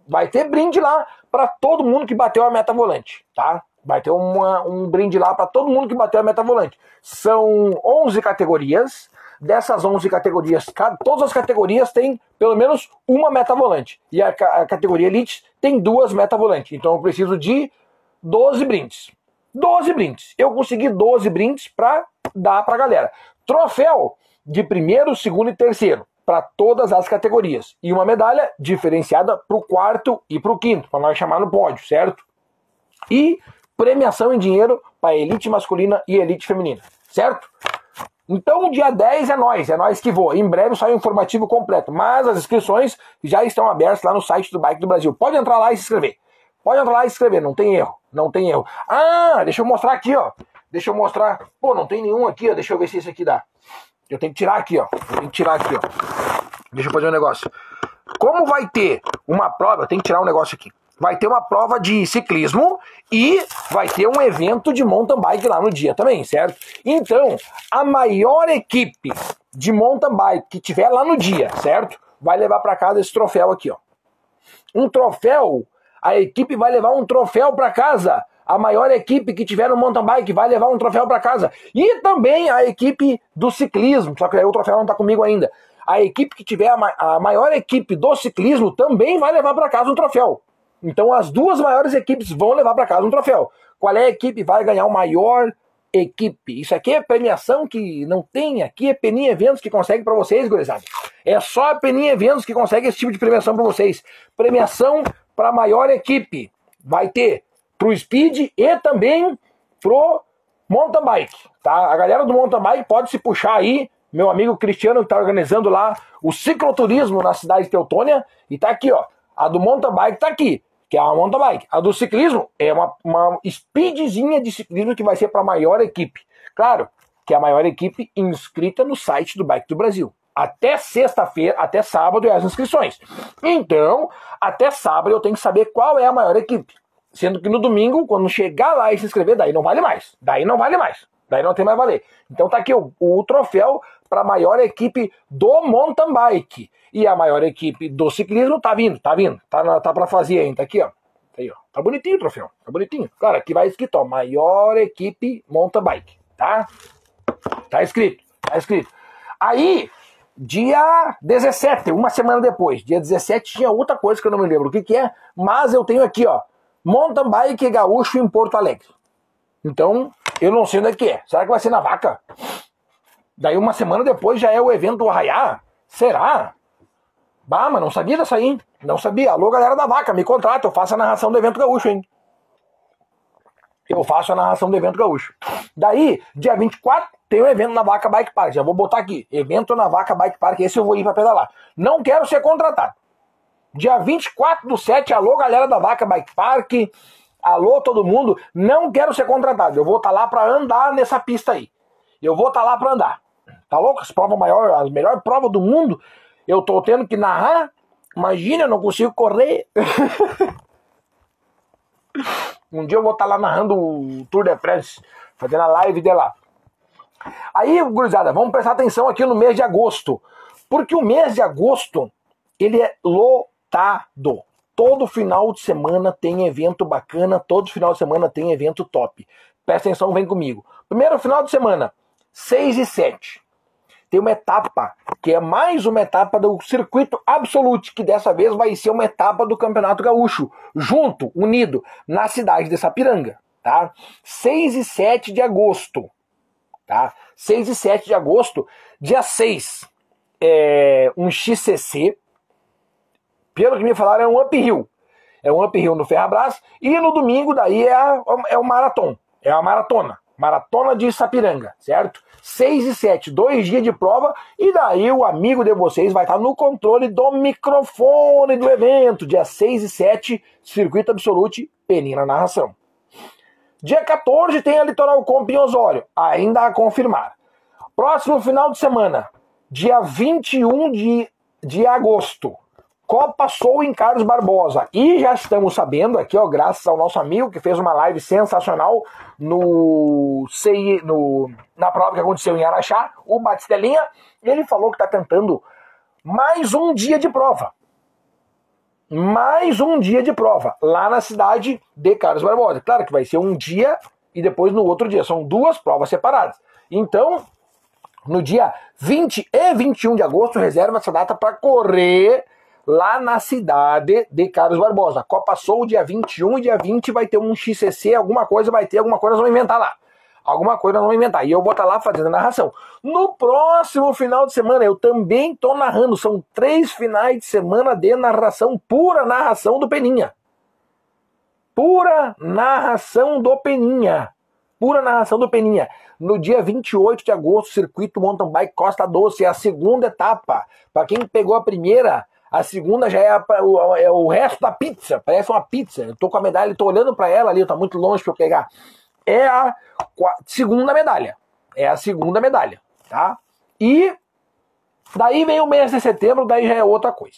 vai ter brinde lá para todo mundo que bateu a meta volante, tá? Vai ter uma, um brinde lá para todo mundo que bateu a meta volante. São 11 categorias. Dessas 11 categorias, todas as categorias têm pelo menos uma meta volante. E a, a categoria Elite tem duas meta volante. Então eu preciso de 12 brindes. 12 brindes. Eu consegui 12 brindes para dar para a galera. Troféu de primeiro, segundo e terceiro para todas as categorias. E uma medalha diferenciada para o quarto e para o quinto, para nós chamar no pódio, certo? E premiação em dinheiro para elite masculina e elite feminina, certo? Então, dia 10 é nós, é nós que voa. Em breve sai o informativo completo, mas as inscrições já estão abertas lá no site do Bike do Brasil. Pode entrar lá e se inscrever. Pode entrar lá e se inscrever, não tem erro, não tem erro. Ah, deixa eu mostrar aqui, ó. Deixa eu mostrar. Pô, não tem nenhum aqui, ó. Deixa eu ver se esse aqui dá. Eu tenho que tirar aqui, ó. Eu tenho que tirar aqui, ó. Deixa eu fazer um negócio. Como vai ter uma prova, tenho que tirar um negócio aqui vai ter uma prova de ciclismo e vai ter um evento de mountain bike lá no dia também, certo? Então, a maior equipe de mountain bike que tiver lá no dia, certo? Vai levar para casa esse troféu aqui, ó. Um troféu, a equipe vai levar um troféu para casa. A maior equipe que tiver no mountain bike vai levar um troféu para casa. E também a equipe do ciclismo, só que aí o troféu não tá comigo ainda. A equipe que tiver a, maior equipe do ciclismo também vai levar para casa um troféu. Então as duas maiores equipes vão levar para casa um troféu. Qual é a equipe vai ganhar o maior equipe? Isso aqui é premiação que não tem, aqui é Peninha Eventos que consegue para vocês, gurizada. É só a Peninha Eventos que consegue esse tipo de premiação para vocês. Premiação para maior equipe. Vai ter pro Speed e também pro mountain bike, tá? A galera do mountain bike pode se puxar aí. Meu amigo Cristiano está organizando lá o cicloturismo na cidade de Teutônia e tá aqui, ó. A do mountain bike tá aqui que é uma mountain bike. A do ciclismo é uma, uma speedzinha de ciclismo que vai ser para a maior equipe. Claro, que é a maior equipe inscrita no site do Bike do Brasil. Até sexta-feira, até sábado é as inscrições. Então, até sábado eu tenho que saber qual é a maior equipe. Sendo que no domingo, quando chegar lá e se inscrever, daí não vale mais. Daí não vale mais. Daí não tem mais valer. Então tá aqui o, o troféu para a maior equipe do mountain bike. E a maior equipe do ciclismo tá vindo, tá vindo. Tá, tá para fazer ainda. Tá aqui, ó. Tá aí, ó. Tá bonitinho o troféu. Tá bonitinho. Cara, aqui vai escrito, ó. Maior equipe mountain bike. Tá? Tá escrito. Tá escrito. Aí, dia 17, uma semana depois, dia 17, tinha outra coisa que eu não me lembro o que, que é, mas eu tenho aqui, ó. Mountain bike gaúcho em Porto Alegre. Então, eu não sei onde é que é. Será que vai ser na vaca? Daí uma semana depois já é o evento do Arraiá? Será? Bah, mas não sabia dessa aí, hein? Não sabia. Alô, galera da vaca, me contrata, eu faço a narração do evento gaúcho, hein? Eu faço a narração do evento gaúcho. Daí, dia 24, tem um evento na Vaca Bike Park. Já vou botar aqui. Evento na Vaca Bike Park. Esse eu vou ir pra pedalar. Não quero ser contratado. Dia 24 do 7, alô, galera da Vaca Bike Park. Alô, todo mundo. Não quero ser contratado. Eu vou estar tá lá pra andar nessa pista aí. Eu vou estar tá lá pra andar. Tá louco? As provas maior, a melhor prova do mundo eu tô tendo que narrar. Imagina, eu não consigo correr. um dia eu vou estar lá narrando o Tour de France, fazendo a live de lá. Aí, gurizada, vamos prestar atenção aqui no mês de agosto. Porque o mês de agosto, ele é lotado. Todo final de semana tem evento bacana, todo final de semana tem evento top. Presta atenção, vem comigo. Primeiro final de semana, 6 e 7 tem uma etapa, que é mais uma etapa do circuito Absolute, que dessa vez vai ser uma etapa do Campeonato Gaúcho, junto, unido, na cidade de Sapiranga, tá? 6 e 7 de agosto, tá? 6 e 7 de agosto, dia 6, é um XCC, pelo que me falaram, é um uphill. É um uphill no Ferrabras, e no domingo daí é, a, é o maratona, é a maratona, maratona de Sapiranga, certo? 6 e 7, dois dias de prova, e daí o amigo de vocês vai estar no controle do microfone do evento, dia 6 e 7, Circuito Absolute, Peninha na narração. Dia 14 tem a Litoral Comp em Osório, ainda a confirmar. Próximo final de semana, dia 21 de, de agosto, Copa Sou em Carlos Barbosa. E já estamos sabendo aqui, ó, graças ao nosso amigo que fez uma live sensacional no, CI, no na prova que aconteceu em Araxá, o Batistelinha, ele falou que está tentando mais um dia de prova. Mais um dia de prova lá na cidade de Carlos Barbosa. Claro que vai ser um dia e depois no outro dia. São duas provas separadas. Então, no dia 20 e 21 de agosto, reserva essa data para correr lá na cidade de Carlos Barbosa. Copa Soul, dia 21 e dia 20 vai ter um XCC, alguma coisa vai ter, alguma coisa nós vamos inventar lá. Alguma coisa nós vamos inventar. E eu vou estar lá fazendo a narração. No próximo final de semana, eu também estou narrando. São três finais de semana de narração, pura narração do Peninha. Pura narração do Peninha. Pura narração do Peninha. No dia 28 de agosto, circuito mountain bike Costa Doce, é a segunda etapa. Para quem pegou a primeira, a segunda já é, a, o, é, o, resto da pizza, parece uma pizza. Eu tô com a medalha, tô olhando para ela ali, tá muito longe para eu pegar. É a segunda medalha. É a segunda medalha, tá? E daí vem o mês de setembro, daí já é outra coisa.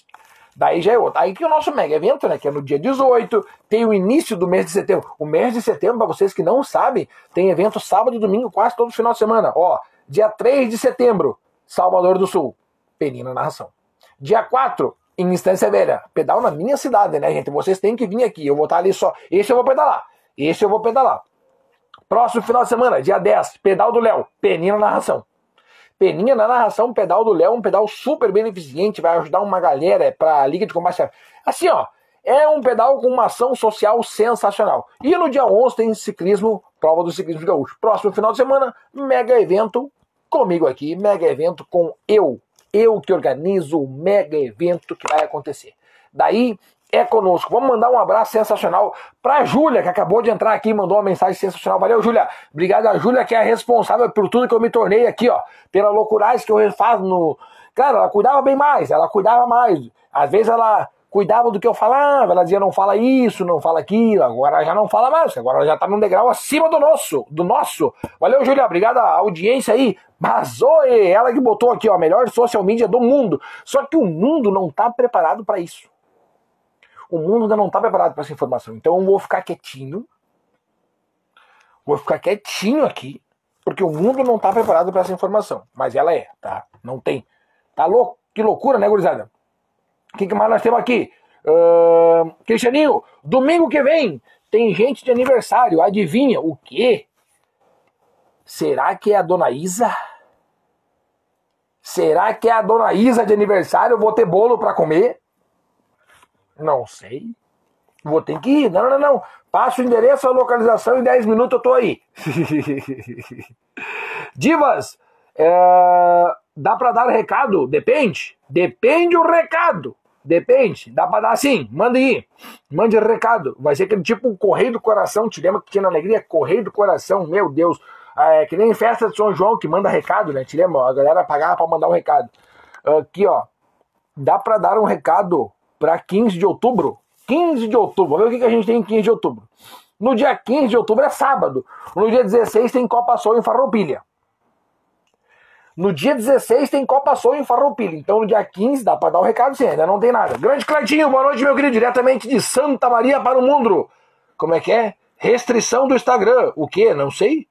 Daí já é outra. Aí que o nosso mega evento, né, que é no dia 18, tem o início do mês de setembro. O mês de setembro, para vocês que não sabem, tem evento sábado e domingo, quase todo final de semana. Ó, dia 3 de setembro, Salvador do Sul, Penina Narração. Dia 4, em Instância Velha. Pedal na minha cidade, né, gente? Vocês têm que vir aqui. Eu vou estar ali só. Esse eu vou pedalar. Esse eu vou pedalar. Próximo final de semana, dia 10, pedal do Léo. Peninha na narração. Peninha na narração, pedal do Léo, um pedal super beneficente, vai ajudar uma galera para a Liga de Combate. Assim, ó, é um pedal com uma ação social sensacional. E no dia 11 tem ciclismo, prova do ciclismo gaúcho. Próximo final de semana, mega evento comigo aqui, mega evento com eu, eu que organizo o mega evento que vai acontecer. Daí é conosco. Vamos mandar um abraço sensacional para a Júlia, que acabou de entrar aqui e mandou uma mensagem sensacional. Valeu, Júlia. Obrigado a Júlia, que é a responsável por tudo que eu me tornei aqui, ó. Pela loucuragem que eu faço no. Cara, ela cuidava bem mais, ela cuidava mais. Às vezes ela cuidava do que eu falava, ela dizia não fala isso, não fala aquilo, agora já não fala mais, agora já tá num degrau acima do nosso, do nosso. Valeu, Júlia, obrigado à audiência aí. Mas oi, ela que botou aqui, ó, a melhor social media do mundo. Só que o mundo não tá preparado para isso. O mundo ainda não tá preparado para essa informação. Então eu vou ficar quietinho. Vou ficar quietinho aqui, porque o mundo não tá preparado para essa informação, mas ela é, tá? Não tem. Tá louco? Que loucura, né, gurizada? O que, que mais nós temos aqui? Uh, Cristianinho, domingo que vem tem gente de aniversário. Adivinha o quê? Será que é a dona Isa? Será que é a dona Isa de aniversário? Eu vou ter bolo para comer? Não sei. Vou ter que ir. Não, não, não. Passa o endereço, a localização, em 10 minutos eu tô aí. Divas, é... dá para dar recado? Depende. Depende o recado. Depende, dá pra dar assim, manda aí, mande recado. Vai ser aquele tipo correio do coração, te lembra que tinha na alegria? Correio do coração, meu Deus. É que nem festa de São João que manda recado, né? Te lembra? A galera pagava pra mandar um recado. Aqui, ó. Dá pra dar um recado pra 15 de outubro? 15 de outubro, vamos ver o que a gente tem em 15 de outubro. No dia 15 de outubro é sábado. No dia 16 tem Copa Sol em Farroupilha. No dia 16 tem Copa Soul em Farroupilha. Então no dia 15 dá para dar o recado sim, ainda não tem nada. Grande Cleitinho, boa noite, meu querido, diretamente de Santa Maria para o mundo. Como é que é? Restrição do Instagram. O quê? Não sei.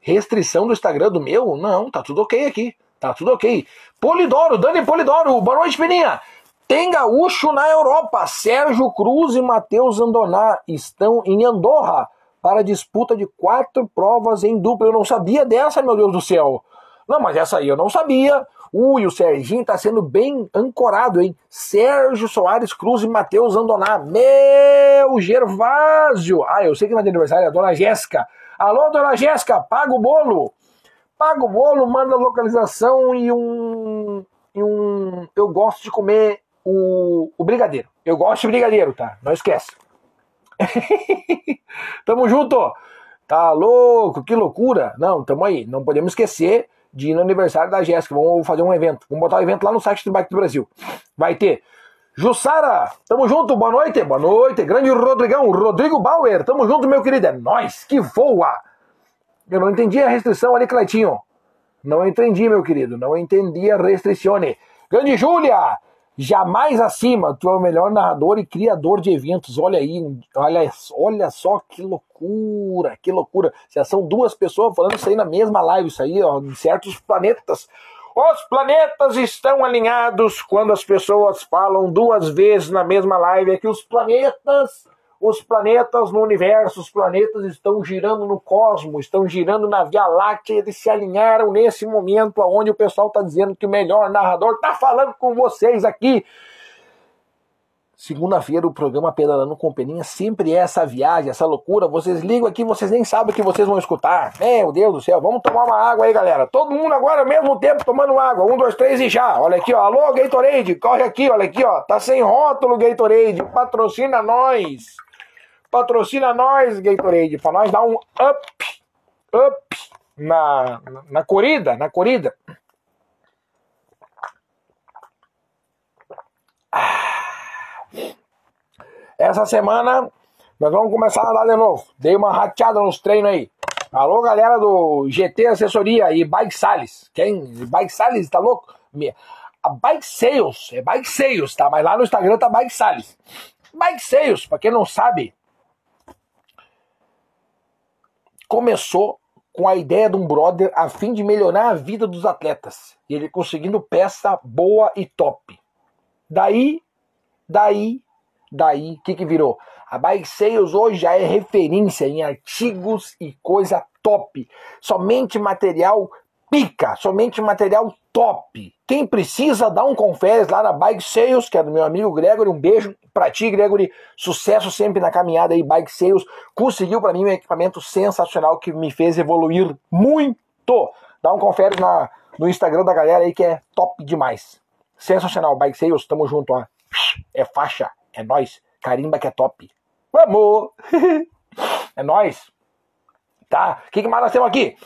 Restrição do Instagram do meu? Não, tá tudo ok aqui. Tá tudo ok. Polidoro, Dani Polidoro, boa noite, Peninha. Tem gaúcho na Europa. Sérgio Cruz e Matheus Andoná estão em Andorra para disputa de quatro provas em dupla. Eu não sabia dessa, meu Deus do céu. Não, mas essa aí eu não sabia. Ui, o Serginho tá sendo bem ancorado, hein? Sérgio Soares Cruz e Matheus Andoná. Meu Gervásio! Ah, eu sei que na é aniversário é a dona Jéssica. Alô, dona Jéssica, paga o bolo! Paga o bolo, manda localização e um. E um. Eu gosto de comer o, o brigadeiro. Eu gosto de brigadeiro, tá? Não esquece. tamo junto! Tá louco, que loucura! Não, tamo aí. Não podemos esquecer de ir no aniversário da Jéssica. Vamos fazer um evento. Vamos botar o um evento lá no site do Bike do Brasil. Vai ter. Jussara, tamo junto, boa noite, boa noite, grande Rodrigão, Rodrigo Bauer, tamo junto, meu querido, é nóis, que voa! Eu não entendi a restrição ali, Cleitinho. Não entendi, meu querido, não entendi a restrição. Grande Júlia, jamais acima. Tu é o melhor narrador e criador de eventos. Olha aí, olha, olha só que loucura, que loucura. Já são duas pessoas falando isso aí na mesma live, isso aí, ó, em certos planetas. Os planetas estão alinhados quando as pessoas falam duas vezes na mesma live. É que os planetas os planetas no universo, os planetas estão girando no cosmos, estão girando na Via Láctea, eles se alinharam nesse momento onde o pessoal está dizendo que o melhor narrador está falando com vocês aqui. Segunda-feira o programa Pedalando com Peninha sempre é essa viagem, essa loucura. Vocês ligam aqui, vocês nem sabem o que vocês vão escutar. Meu Deus do céu, vamos tomar uma água aí, galera. Todo mundo agora ao mesmo tempo tomando água. Um, dois, três e já. Olha aqui, ó. Alô, Gatorade, corre aqui, olha aqui, ó. Tá sem rótulo, Gatorade. Patrocina nós. Patrocina nós, Gatorade, para nós dar um up, up na, na, na corrida, na corrida. Essa semana nós vamos começar a andar de novo. Dei uma rateada nos treinos aí. Alô, galera do GT Assessoria e Bike Sales. Quem? Bike Sales, tá louco? A Bike Sales, é Bike Sales, tá? Mas lá no Instagram tá Bike Sales. Bike Sales, pra quem não sabe, começou com a ideia de um brother a fim de melhorar a vida dos atletas. E ele conseguindo peça boa e top. Daí, daí, daí, o que, que virou? A Bike Sales hoje já é referência em artigos e coisa top. Somente material pica, somente material top. Quem precisa, dá um confere lá na Bike Sales, que é do meu amigo Gregory. Um beijo pra ti, Gregory. Sucesso sempre na caminhada aí, Bike Sales. Conseguiu para mim um equipamento sensacional que me fez evoluir muito. Dá um confere na, no Instagram da galera aí que é top demais. Sensacional, Bike Sales, tamo junto, ó. É faixa, é nós. Carimba que é top. Vamos! é nós. Tá, o que, que mais nós temos aqui?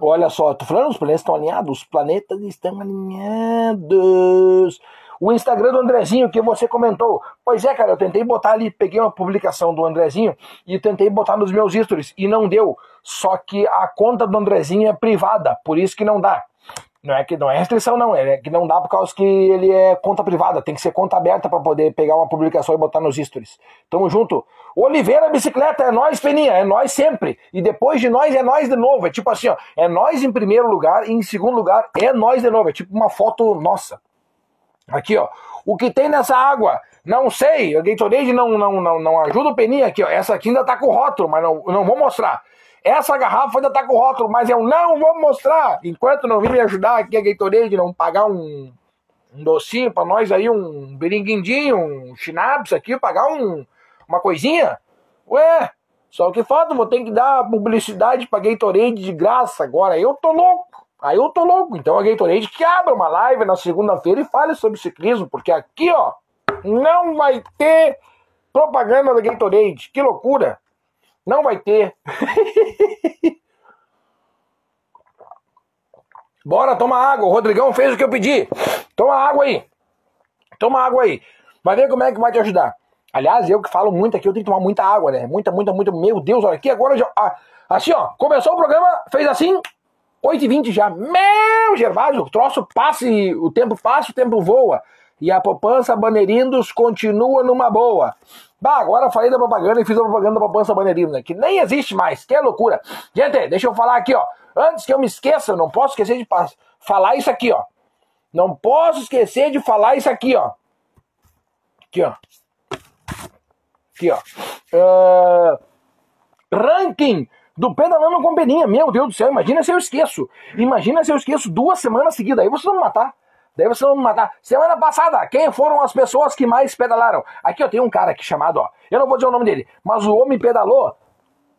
Olha só, tô falando, os planetas estão alinhados, os planetas estão alinhados. O Instagram do Andrezinho que você comentou. Pois é, cara, eu tentei botar ali, peguei uma publicação do Andrezinho e tentei botar nos meus stories e não deu. Só que a conta do Andrezinho é privada, por isso que não dá. Não é que não é restrição, não. É que não dá por causa que ele é conta privada. Tem que ser conta aberta para poder pegar uma publicação e botar nos stories. Tamo junto. Oliveira Bicicleta, é nós, Peninha. É nós sempre. E depois de nós, é nós de novo. É tipo assim, ó. É nós em primeiro lugar e em segundo lugar é nós de novo. É tipo uma foto nossa. Aqui, ó. O que tem nessa água? Não sei. A Gatorade não, não, não, não ajuda o Peninha aqui, ó. Essa aqui ainda tá com rótulo, mas não, não vou mostrar. Essa garrafa ainda tá com rótulo, mas eu não vou mostrar. Enquanto não vir me ajudar aqui a Gatorade, não pagar um, um docinho pra nós aí, um beringuindinho, um chinabs aqui, pagar um, uma coisinha. Ué, só que falta, vou ter que dar publicidade pra Gatorade de graça agora. Eu tô louco. Aí eu tô louco. Então a Gatorade que abra uma live na segunda-feira e fale sobre ciclismo, porque aqui, ó, não vai ter propaganda da Gatorade. Que loucura. Não vai ter. Bora, toma água. O Rodrigão fez o que eu pedi. Toma água aí. Toma água aí. Vai ver como é que vai te ajudar. Aliás, eu que falo muito aqui, eu tenho que tomar muita água, né? Muita, muita, muita. Meu Deus, olha aqui agora já. Ah, assim, ó. Começou o programa, fez assim. 8h20 já. Meu Gervásio, o troço passa e o tempo passa, o tempo voa. E a poupança Baneirindos continua numa boa. Bah, agora falei da propaganda e fiz a propaganda da poupança Baneirindos, né? que nem existe mais, que é loucura. Gente, deixa eu falar aqui, ó. Antes que eu me esqueça, eu não posso esquecer de falar isso aqui, ó. Não posso esquecer de falar isso aqui, ó. Aqui, ó. Aqui, ó. Uh, ranking do Pedalando com Peninha. Meu Deus do céu, imagina se eu esqueço. Imagina se eu esqueço duas semanas seguidas. Aí vocês vão me matar. Daí vocês vão me matar. Semana passada, quem foram as pessoas que mais pedalaram? Aqui eu tenho um cara aqui chamado, ó. Eu não vou dizer o nome dele, mas o homem pedalou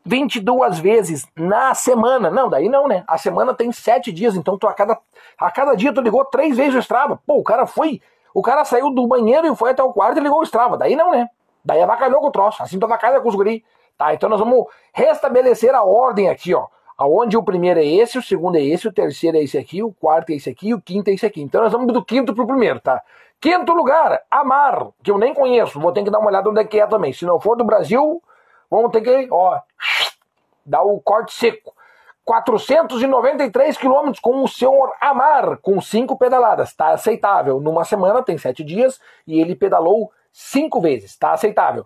22 vezes na semana. Não, daí não, né? A semana tem 7 dias, então tu a cada, a cada dia tu ligou três vezes o Strava. Pô, o cara foi. O cara saiu do banheiro e foi até o quarto e ligou o Strava. Daí não, né? Daí avacalhou com o troço. Assim tu avacalha com os guri. Tá, então nós vamos restabelecer a ordem aqui, ó aonde o primeiro é esse, o segundo é esse, o terceiro é esse aqui, o quarto é esse aqui, o quinto é esse aqui. Então nós vamos do quinto pro primeiro, tá? Quinto lugar, Amar, que eu nem conheço, vou ter que dar uma olhada onde é que é também. Se não for do Brasil, vamos ter que, ó, dar o corte seco. 493 quilômetros com o senhor Amar, com cinco pedaladas. Está aceitável. Numa semana, tem sete dias, e ele pedalou cinco vezes. Está aceitável.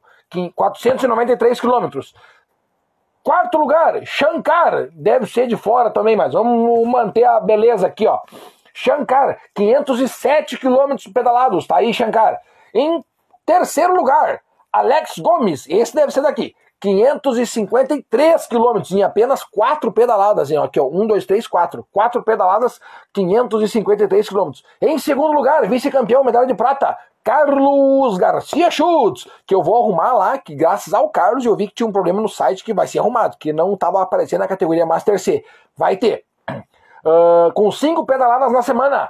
493 quilômetros. Quarto lugar, Shankar. Deve ser de fora também, mas vamos manter a beleza aqui, ó. Shankar, 507 quilômetros pedalados. Tá aí, Shankar. Em terceiro lugar, Alex Gomes. Esse deve ser daqui. 553 quilômetros em apenas quatro pedaladas. Hein? Aqui, ó, 1, 2, 3, 4. Quatro pedaladas, 553 quilômetros. Em segundo lugar, vice-campeão, medalha de prata, Carlos Garcia Schultz, que eu vou arrumar lá, que graças ao Carlos eu vi que tinha um problema no site que vai ser arrumado, que não estava aparecendo na categoria Master C. Vai ter. Uh, com cinco pedaladas na semana.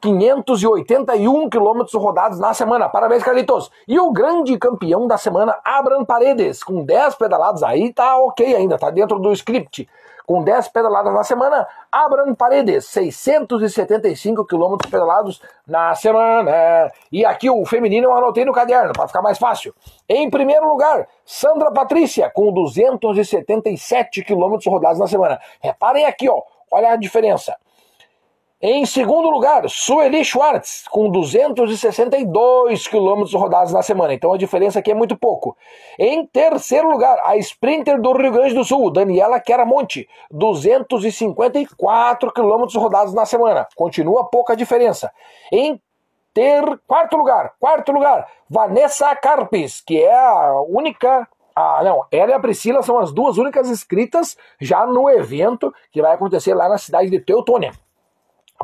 581 quilômetros rodados na semana. Parabéns, Carlitos. E o grande campeão da semana, Abraham Paredes, com 10 pedaladas. Aí tá ok ainda, tá dentro do script. Com 10 pedaladas na semana, Abraham Paredes, 675 quilômetros pedalados na semana. E aqui o feminino eu anotei no caderno, para ficar mais fácil. Em primeiro lugar, Sandra Patrícia, com 277 quilômetros rodados na semana. Reparem aqui, ó, olha a diferença. Em segundo lugar, Sueli Schwartz, com 262 quilômetros rodados na semana. Então a diferença aqui é muito pouco. Em terceiro lugar, a sprinter do Rio Grande do Sul, Daniela Queramonte, 254 quilômetros rodados na semana. Continua pouca diferença. Em ter quarto lugar, quarto lugar, Vanessa Carpes, que é a única ah, não, ela e a Priscila são as duas únicas inscritas já no evento que vai acontecer lá na cidade de Teutônia.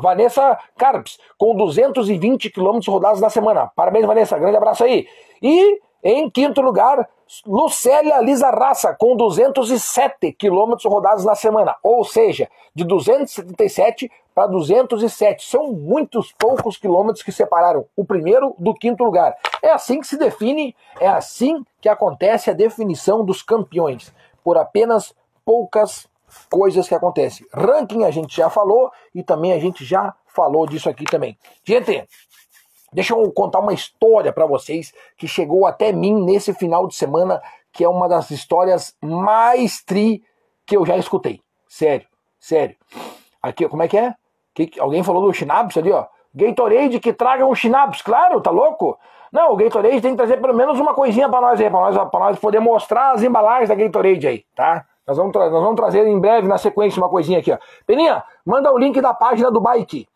Vanessa Carps, com 220 quilômetros rodados na semana. Parabéns, Vanessa. Grande abraço aí. E, em quinto lugar, Lucélia Lisa Raça, com 207 quilômetros rodados na semana. Ou seja, de 277 para 207. São muitos poucos quilômetros que separaram o primeiro do quinto lugar. É assim que se define, é assim que acontece a definição dos campeões. Por apenas poucas coisas que acontecem. Ranking a gente já falou e também a gente já falou disso aqui também. Gente, deixa eu contar uma história para vocês que chegou até mim nesse final de semana, que é uma das histórias mais tri que eu já escutei. Sério, sério. Aqui, como é que é? Que, alguém falou do Schnapps ali, ó. Gatorade que traga um Schnapps, claro, tá louco? Não, o Gatorade tem que trazer pelo menos uma coisinha para nós aí, para nós, pra nós poder mostrar as embalagens da Gatorade aí, tá? Nós vamos, nós vamos trazer em breve, na sequência, uma coisinha aqui. Ó. Peninha, manda o link da página do Bike.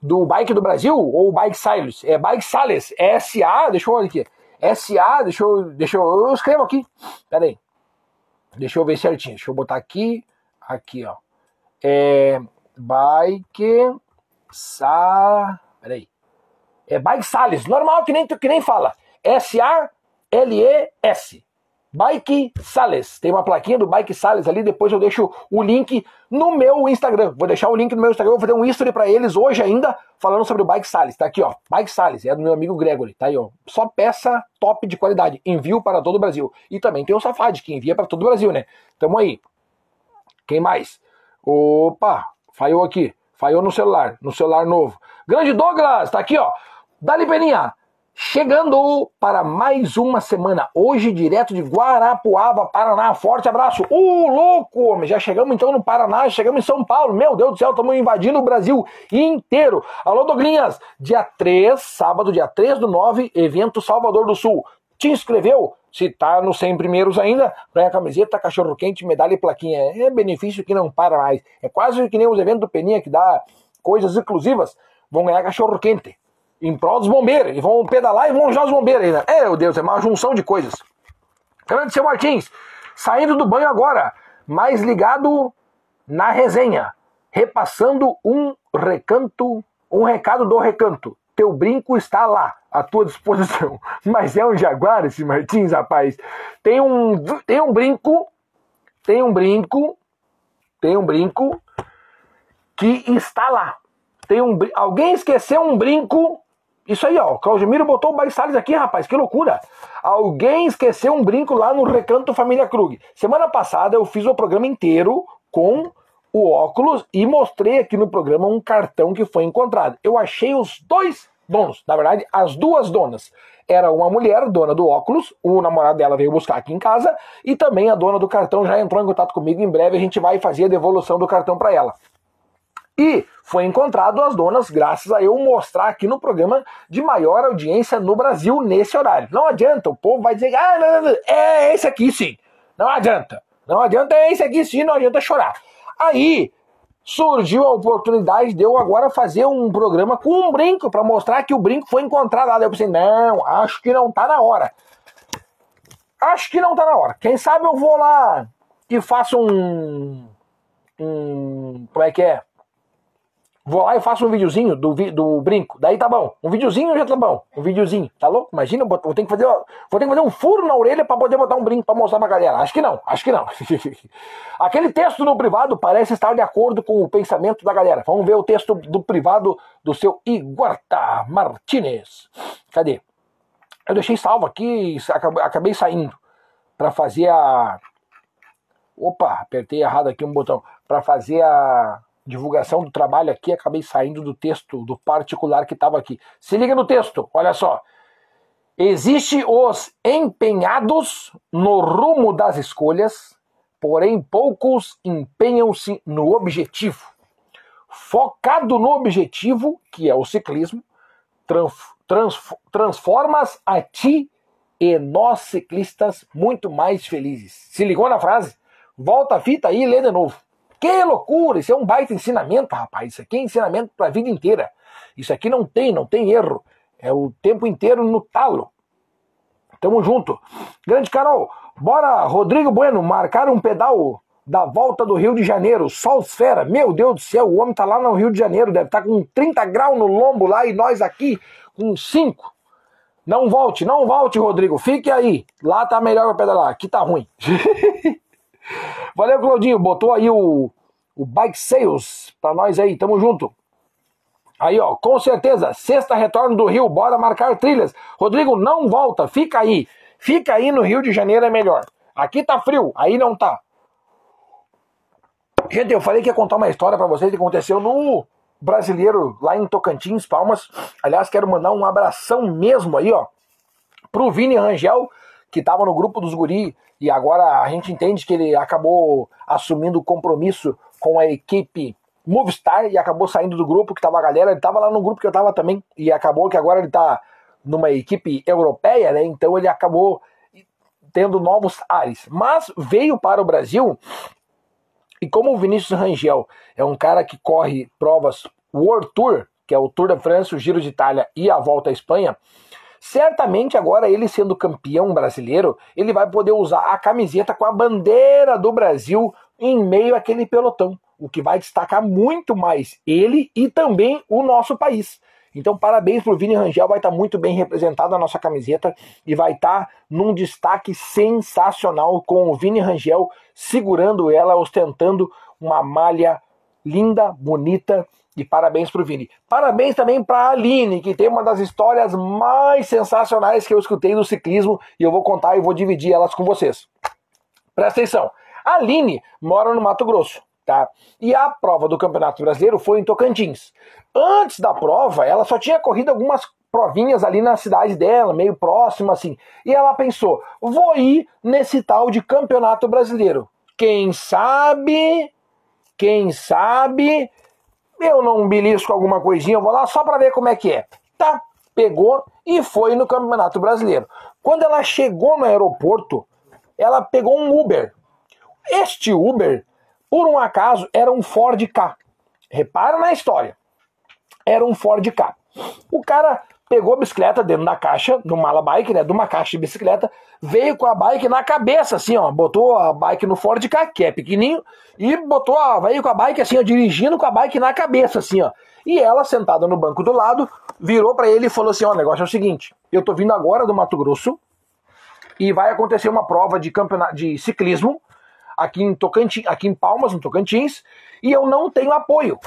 Do Bike do Brasil ou Bike Silos? É Bike Sales. É S-A, deixa eu olhar aqui. S-A, deixa eu, deixa eu, eu escrevo aqui. Pera aí. Deixa eu ver certinho. Deixa eu botar aqui. Aqui, ó. É Bike Sa... Pera aí. É Bike Sales. Normal que nem, que nem fala. S-A-L-E-S. Bike Sales. Tem uma plaquinha do Bike Sales ali, depois eu deixo o link no meu Instagram. Vou deixar o link no meu Instagram, vou fazer um history para eles hoje ainda, falando sobre o Bike Sales. Tá aqui, ó. Bike Sales, é do meu amigo Gregory, tá aí, ó. Só peça top de qualidade. Envio para todo o Brasil. E também tem o Safad, que envia para todo o Brasil, né? Tamo aí. Quem mais? Opa, falhou aqui. Falhou no celular, no celular novo. Grande Douglas, tá aqui, ó. Dali Peninha. Chegando para mais uma semana, hoje direto de Guarapuava, Paraná. Forte abraço. Ô, uh, louco! Já chegamos então no Paraná, chegamos em São Paulo. Meu Deus do céu, estamos invadindo o Brasil inteiro. Alô, Doglinhas, dia 3, sábado, dia 3 do 9, evento Salvador do Sul. Te inscreveu? Se tá nos 100 primeiros ainda, ganha camiseta, cachorro quente, medalha e plaquinha. É benefício que não para mais. É quase que nem os eventos do Peninha que dá coisas exclusivas. Vão ganhar cachorro quente em prol dos bombeiros. E vão pedalar e vão ajudar os bombeiros ainda. É, meu Deus, é uma junção de coisas. Grande seu Martins, saindo do banho agora, mais ligado na resenha, repassando um recanto, um recado do recanto. Teu brinco está lá, à tua disposição. Mas é um jaguar esse Martins, rapaz. Tem um, tem um brinco, tem um brinco, tem um brinco que está lá. Tem um, alguém esqueceu um brinco isso aí, ó. O Claudemiro botou o Baixales aqui, rapaz. Que loucura. Alguém esqueceu um brinco lá no Recanto Família Krug. Semana passada eu fiz o programa inteiro com o óculos e mostrei aqui no programa um cartão que foi encontrado. Eu achei os dois donos. Na verdade, as duas donas. Era uma mulher, dona do óculos, o namorado dela veio buscar aqui em casa, e também a dona do cartão já entrou em contato comigo. Em breve a gente vai fazer a devolução do cartão para ela. E foi encontrado as donas, graças a eu mostrar aqui no programa de maior audiência no Brasil nesse horário. Não adianta, o povo vai dizer, ah, não, não, não, é esse aqui sim. Não adianta. Não adianta, é esse aqui sim, não adianta chorar. Aí surgiu a oportunidade de eu agora fazer um programa com um brinco para mostrar que o brinco foi encontrado lá. Eu pensei, não, acho que não tá na hora. Acho que não tá na hora. Quem sabe eu vou lá e faço um. um como é que é? Vou lá e faço um videozinho do, do brinco. Daí tá bom. Um videozinho já tá bom. Um videozinho. Tá louco? Imagina, vou ter que fazer, vou ter que fazer um furo na orelha para poder botar um brinco para mostrar pra galera. Acho que não, acho que não. Aquele texto no privado parece estar de acordo com o pensamento da galera. Vamos ver o texto do privado do seu Iguarta Martinez. Cadê? Eu deixei salvo aqui acabei saindo para fazer a. Opa, apertei errado aqui um botão. Para fazer a divulgação do trabalho aqui, acabei saindo do texto, do particular que estava aqui. Se liga no texto, olha só. Existe os empenhados no rumo das escolhas, porém poucos empenham-se no objetivo. Focado no objetivo, que é o ciclismo, trans, transformas a ti e nós ciclistas muito mais felizes. Se ligou na frase? Volta a fita aí e lê de novo. Que loucura! Isso é um baita ensinamento, rapaz. Isso aqui é ensinamento para a vida inteira. Isso aqui não tem, não tem erro. É o tempo inteiro no talo. Tamo junto. Grande Carol, bora, Rodrigo Bueno, marcar um pedal da volta do Rio de Janeiro. Sol esfera, meu Deus do céu, o homem tá lá no Rio de Janeiro, deve estar tá com 30 graus no lombo lá e nós aqui com 5. Não volte, não volte, Rodrigo, fique aí. Lá tá melhor pra pedalar, aqui tá ruim. Valeu, Claudinho. Botou aí o, o Bike Sales pra nós aí. Tamo junto. Aí, ó, com certeza, sexta retorno do Rio, bora marcar trilhas. Rodrigo, não volta, fica aí. Fica aí no Rio de Janeiro é melhor. Aqui tá frio, aí não tá. Gente, eu falei que ia contar uma história para vocês que aconteceu no Brasileiro lá em Tocantins, Palmas. Aliás, quero mandar um abração mesmo aí, ó, pro Vini Rangel, que tava no grupo dos guri e agora a gente entende que ele acabou assumindo o compromisso com a equipe Movistar e acabou saindo do grupo que tava a galera. Ele tava lá no grupo que eu tava também e acabou que agora ele tá numa equipe europeia, né? Então ele acabou tendo novos ares. Mas veio para o Brasil e como o Vinícius Rangel é um cara que corre provas World Tour, que é o Tour da França, o Giro de Itália e a Volta à Espanha, Certamente agora ele sendo campeão brasileiro, ele vai poder usar a camiseta com a bandeira do Brasil em meio àquele pelotão, o que vai destacar muito mais ele e também o nosso país. Então, parabéns pro Vini Rangel, vai estar tá muito bem representado a nossa camiseta e vai estar tá num destaque sensacional com o Vini Rangel segurando ela, ostentando uma malha linda, bonita e parabéns pro Vini. Parabéns também pra Aline, que tem uma das histórias mais sensacionais que eu escutei do ciclismo e eu vou contar e vou dividir elas com vocês. Presta atenção. A Aline mora no Mato Grosso, tá? E a prova do Campeonato Brasileiro foi em Tocantins. Antes da prova, ela só tinha corrido algumas provinhas ali na cidade dela, meio próximo assim. E ela pensou: vou ir nesse tal de Campeonato Brasileiro. Quem sabe, quem sabe eu não belisco alguma coisinha, eu vou lá só para ver como é que é. Tá, pegou e foi no Campeonato Brasileiro. Quando ela chegou no aeroporto, ela pegou um Uber. Este Uber, por um acaso, era um Ford K. Repara na história. Era um Ford K. O cara pegou a bicicleta dentro da caixa, do mala bike, né? De uma caixa de bicicleta, veio com a bike na cabeça, assim, ó. Botou a bike no Ford K, que é pequenininho, e botou a, veio com a bike, assim, ó, dirigindo com a bike na cabeça, assim, ó. E ela, sentada no banco do lado, virou para ele e falou assim: ó, o negócio é o seguinte, eu tô vindo agora do Mato Grosso e vai acontecer uma prova de campeonato de ciclismo aqui em Tocantins, aqui em Palmas, no Tocantins, e eu não tenho apoio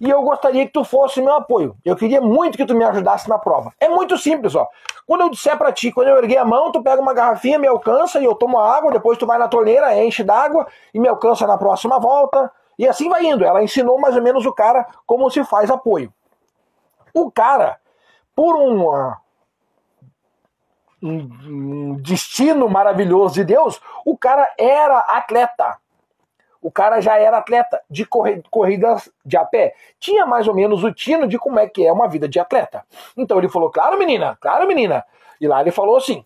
e eu gostaria que tu fosse meu apoio. Eu queria muito que tu me ajudasse na prova. É muito simples, ó. Quando eu disser para ti, quando eu erguer a mão, tu pega uma garrafinha, me alcança e eu tomo água, depois tu vai na torneira, enche d'água e me alcança na próxima volta. E assim vai indo. Ela ensinou mais ou menos o cara como se faz apoio. O cara, por um destino maravilhoso de Deus, o cara era atleta. O cara já era atleta de corridas de a pé. Tinha mais ou menos o tino de como é que é uma vida de atleta. Então ele falou: Claro, menina, claro, menina. E lá ele falou assim.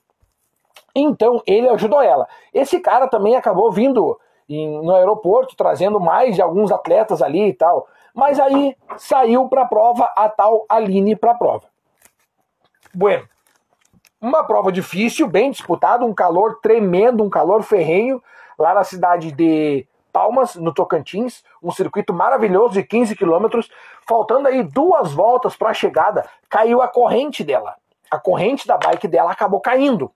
Então ele ajudou ela. Esse cara também acabou vindo em, no aeroporto, trazendo mais de alguns atletas ali e tal. Mas aí saiu para a prova a tal Aline para a prova. Bueno, uma prova difícil, bem disputada, um calor tremendo, um calor ferrenho, lá na cidade de Palmas, no Tocantins, um circuito maravilhoso de 15 quilômetros, faltando aí duas voltas para a chegada, caiu a corrente dela. A corrente da bike dela acabou caindo.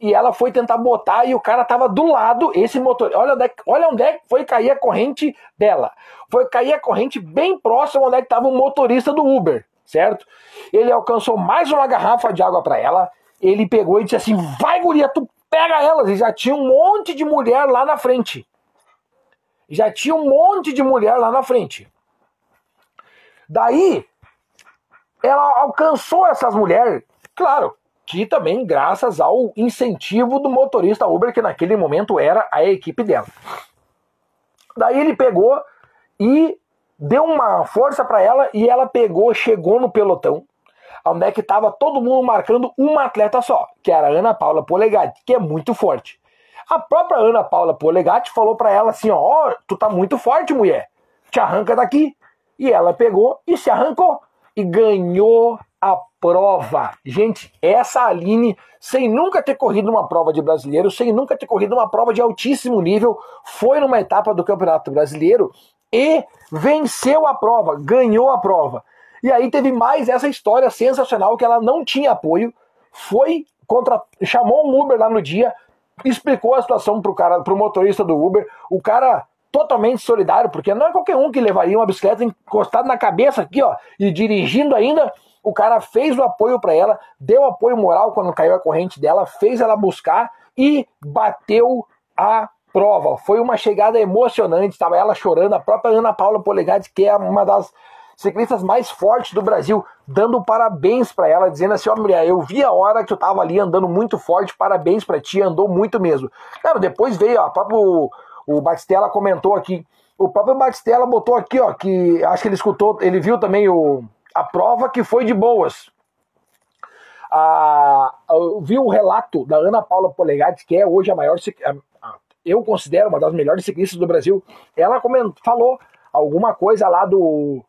E ela foi tentar botar e o cara tava do lado, esse motor. Olha onde, é, olha onde é foi cair a corrente dela. Foi cair a corrente bem próximo onde é estava o motorista do Uber, certo? Ele alcançou mais uma garrafa de água para ela. Ele pegou e disse assim: Vai, guria, tu pega elas. E já tinha um monte de mulher lá na frente já tinha um monte de mulher lá na frente. Daí, ela alcançou essas mulheres, claro, que também graças ao incentivo do motorista Uber, que naquele momento era a equipe dela. Daí ele pegou e deu uma força para ela e ela pegou, chegou no pelotão, onde é que estava todo mundo marcando uma atleta só, que era a Ana Paula Polegatti, que é muito forte. A própria Ana Paula Polegatti falou para ela assim: ó, oh, tu tá muito forte, mulher, te arranca daqui. E ela pegou e se arrancou e ganhou a prova. Gente, essa Aline, sem nunca ter corrido uma prova de brasileiro, sem nunca ter corrido uma prova de altíssimo nível, foi numa etapa do Campeonato Brasileiro e venceu a prova, ganhou a prova. E aí teve mais essa história sensacional que ela não tinha apoio, foi contra, chamou um Uber lá no dia, explicou a situação pro cara, pro motorista do Uber, o cara totalmente solidário, porque não é qualquer um que levaria uma bicicleta encostada na cabeça aqui, ó, e dirigindo ainda, o cara fez o apoio para ela, deu apoio moral quando caiu a corrente dela, fez ela buscar e bateu a prova. Foi uma chegada emocionante, estava ela chorando, a própria Ana Paula Polegatti, que é uma das ciclistas mais fortes do Brasil, dando parabéns para ela, dizendo assim: Ó, oh, mulher, eu vi a hora que eu tava ali andando muito forte, parabéns para ti, andou muito mesmo. Claro, depois veio, ó, próprio o Batistella comentou aqui. O próprio Batistella botou aqui, ó, que acho que ele escutou, ele viu também o, a prova que foi de boas. Ah, eu vi o relato da Ana Paula Polegatti, que é hoje a maior, eu considero uma das melhores ciclistas do Brasil. Ela falou alguma coisa lá do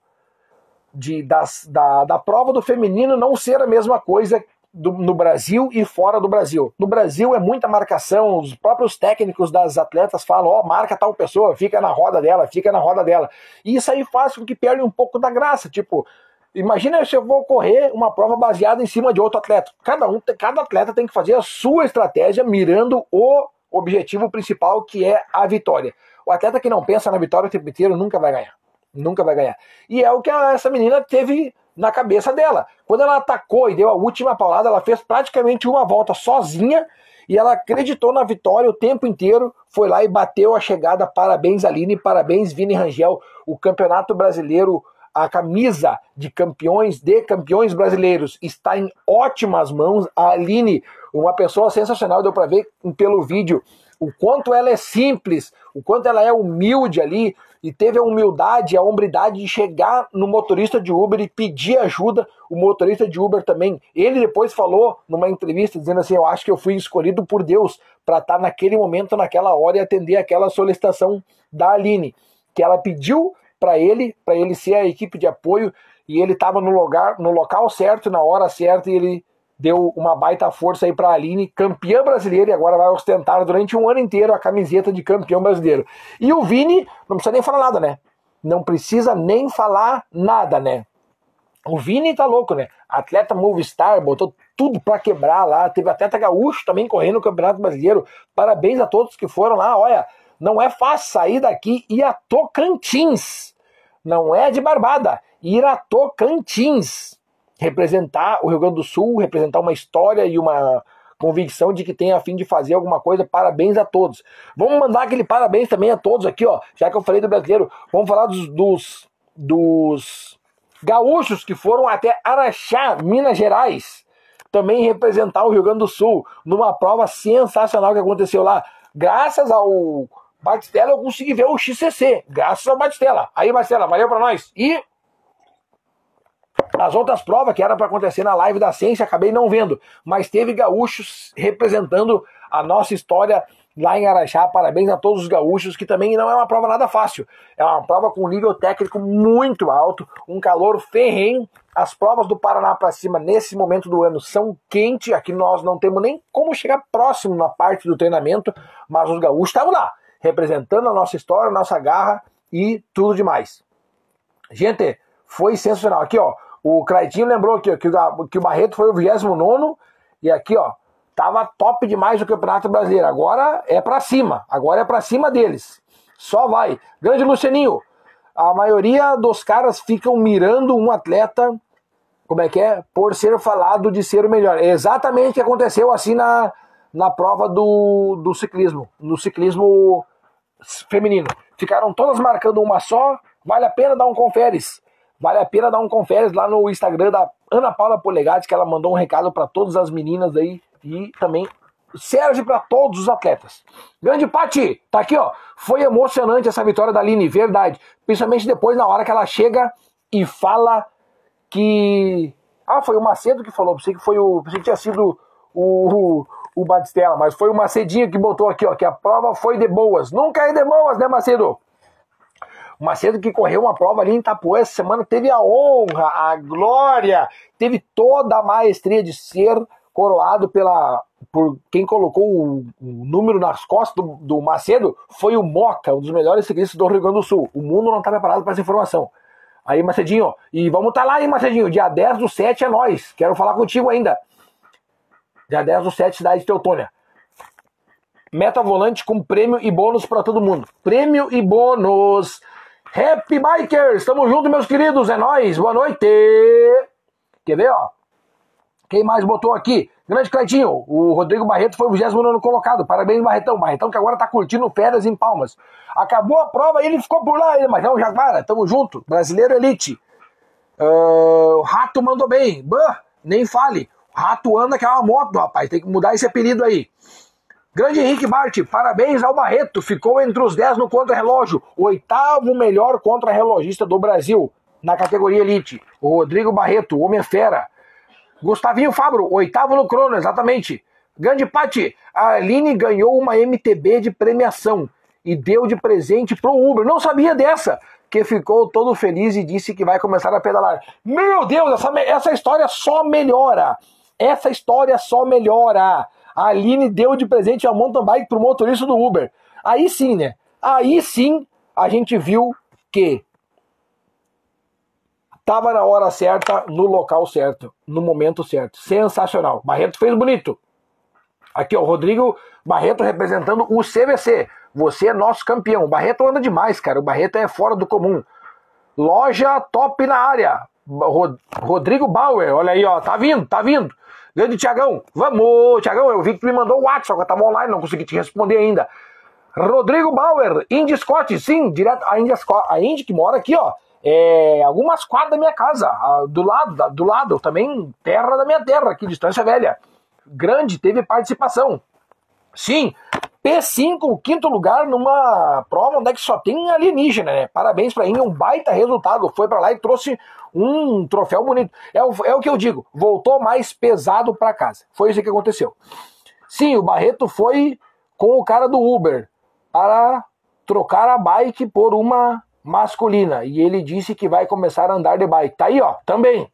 de, das, da, da prova do feminino não ser a mesma coisa do, no Brasil e fora do Brasil. No Brasil é muita marcação, os próprios técnicos das atletas falam, ó, oh, marca tal pessoa, fica na roda dela, fica na roda dela. E isso aí faz com que perde um pouco da graça, tipo, imagina se eu vou correr uma prova baseada em cima de outro atleta. Cada um, cada atleta tem que fazer a sua estratégia mirando o objetivo principal, que é a vitória. O atleta que não pensa na vitória o tempo inteiro nunca vai ganhar. Nunca vai ganhar. E é o que essa menina teve na cabeça dela. Quando ela atacou e deu a última paulada, ela fez praticamente uma volta sozinha e ela acreditou na vitória o tempo inteiro, foi lá e bateu a chegada. Parabéns, Aline, parabéns, Vini Rangel. O Campeonato Brasileiro, a camisa de campeões, de campeões brasileiros, está em ótimas mãos. A Aline, uma pessoa sensacional, deu para ver pelo vídeo o quanto ela é simples, o quanto ela é humilde ali, e teve a humildade, a hombridade de chegar no motorista de Uber e pedir ajuda. O motorista de Uber também. Ele depois falou numa entrevista dizendo assim: Eu acho que eu fui escolhido por Deus para estar tá naquele momento, naquela hora e atender aquela solicitação da Aline, que ela pediu para ele, para ele ser a equipe de apoio e ele estava no lugar, no local certo, na hora certa e ele deu uma baita força aí para a Aline, campeã brasileira, e agora vai ostentar durante um ano inteiro a camiseta de campeão brasileiro. E o Vini, não precisa nem falar nada, né? Não precisa nem falar nada, né? O Vini tá louco, né? Atleta Movistar, botou tudo para quebrar lá. Teve atleta gaúcho também correndo no Campeonato Brasileiro. Parabéns a todos que foram lá. Olha, não é fácil sair daqui e ir a Tocantins. Não é de Barbada. Ir a Tocantins representar o Rio Grande do Sul, representar uma história e uma convicção de que tem a fim de fazer alguma coisa. Parabéns a todos. Vamos mandar aquele parabéns também a todos aqui, ó. Já que eu falei do brasileiro, vamos falar dos, dos, dos Gaúchos que foram até Araxá, Minas Gerais, também representar o Rio Grande do Sul numa prova sensacional que aconteceu lá. Graças ao Batistela eu consegui ver o XCC, graças ao Batistela. Aí, Batistela, valeu pra nós. E as outras provas que era para acontecer na live da ciência, acabei não vendo, mas teve gaúchos representando a nossa história lá em Araxá. Parabéns a todos os gaúchos, que também não é uma prova nada fácil. É uma prova com nível técnico muito alto, um calor ferrenho. As provas do Paraná para cima nesse momento do ano são quentes. Aqui nós não temos nem como chegar próximo na parte do treinamento, mas os gaúchos estavam lá, representando a nossa história, a nossa garra e tudo demais. Gente, foi sensacional. Aqui, ó, o Claitinho lembrou aqui, ó, que, o, que o Barreto foi o 29 e aqui, ó, Tava top demais o Campeonato Brasileiro. Agora é para cima. Agora é para cima deles. Só vai. Grande Lucianinho. A maioria dos caras ficam mirando um atleta, como é que é? Por ser falado de ser o melhor. É exatamente o que aconteceu assim na, na prova do, do ciclismo. No ciclismo feminino. Ficaram todas marcando uma só. Vale a pena dar um conferes. Vale a pena dar um conferes lá no Instagram da Ana Paula Polegatti, que ela mandou um recado para todas as meninas aí e também serve para todos os atletas. Grande Pati, tá aqui, ó. Foi emocionante essa vitória da Aline, verdade. Principalmente depois, na hora que ela chega e fala que. Ah, foi o Macedo que falou, pensei que foi o. Pensei que tinha sido o, o, o Batistella, mas foi o Macedinho que botou aqui, ó, que a prova foi de boas. Nunca é de boas, né, Macedo? O Macedo que correu uma prova ali em Itapuã essa semana teve a honra, a glória, teve toda a maestria de ser coroado pela por quem colocou o, o número nas costas do, do, Macedo foi o Moca, um dos melhores ciclistas do Rio Grande do Sul. O mundo não está preparado para essa informação. Aí, Macedinho, e vamos estar tá lá, hein, Macedinho? Dia 10 do 7 é nós. Quero falar contigo ainda. Dia 10 do 7, cidade de Teutônia. Meta volante com prêmio e bônus para todo mundo. Prêmio e bônus. Happy Bikers! Tamo junto, meus queridos. É nós. Boa noite. Quer ver, ó? Quem mais botou aqui? Grande Cleitinho, o Rodrigo Barreto foi o 29 colocado. Parabéns, Barretão. Barretão que agora tá curtindo férias em Palmas. Acabou a prova e ele ficou por lá, ele, mas é o Jaguara, tamo junto. Brasileiro Elite. Uh, o Rato mandou bem. Bah, nem fale. O Rato anda que é uma moto, rapaz. Tem que mudar esse apelido aí. Grande Henrique Bart, parabéns ao Barreto. Ficou entre os 10 no contra-relógio. Oitavo melhor contra-relogista do Brasil na categoria Elite. O Rodrigo Barreto, homem fera. Gustavinho Fabro, oitavo no crono, exatamente. Grande Pati, a Aline ganhou uma MTB de premiação e deu de presente pro Uber. Não sabia dessa, que ficou todo feliz e disse que vai começar a pedalar. Meu Deus, essa, essa história só melhora. Essa história só melhora. A Aline deu de presente a mountain bike pro motorista do Uber. Aí sim, né? Aí sim a gente viu que Tava na hora certa, no local certo, no momento certo. Sensacional. Barreto fez bonito. Aqui, ó, Rodrigo Barreto representando o CVC. Você é nosso campeão. O Barreto anda demais, cara. O Barreto é fora do comum. Loja top na área. Rodrigo Bauer, olha aí, ó. Tá vindo, tá vindo. Grande Tiagão. Vamos, Tiagão. Eu vi que tu me mandou o WhatsApp, eu tava online, não consegui te responder ainda. Rodrigo Bauer, Indy Scott, sim, direto. A Indy, a Indy que mora aqui, ó é, algumas quadras da minha casa, do lado, do lado, também terra da minha terra, aqui, Distância Velha. Grande, teve participação. Sim, P5, quinto lugar numa prova onde é que só tem alienígena, né? Parabéns para ele, um baita resultado. Foi para lá e trouxe um troféu bonito. É o, é o que eu digo, voltou mais pesado para casa. Foi isso que aconteceu. Sim, o Barreto foi com o cara do Uber para trocar a bike por uma masculina. E ele disse que vai começar a andar de bike. Tá aí, ó, também.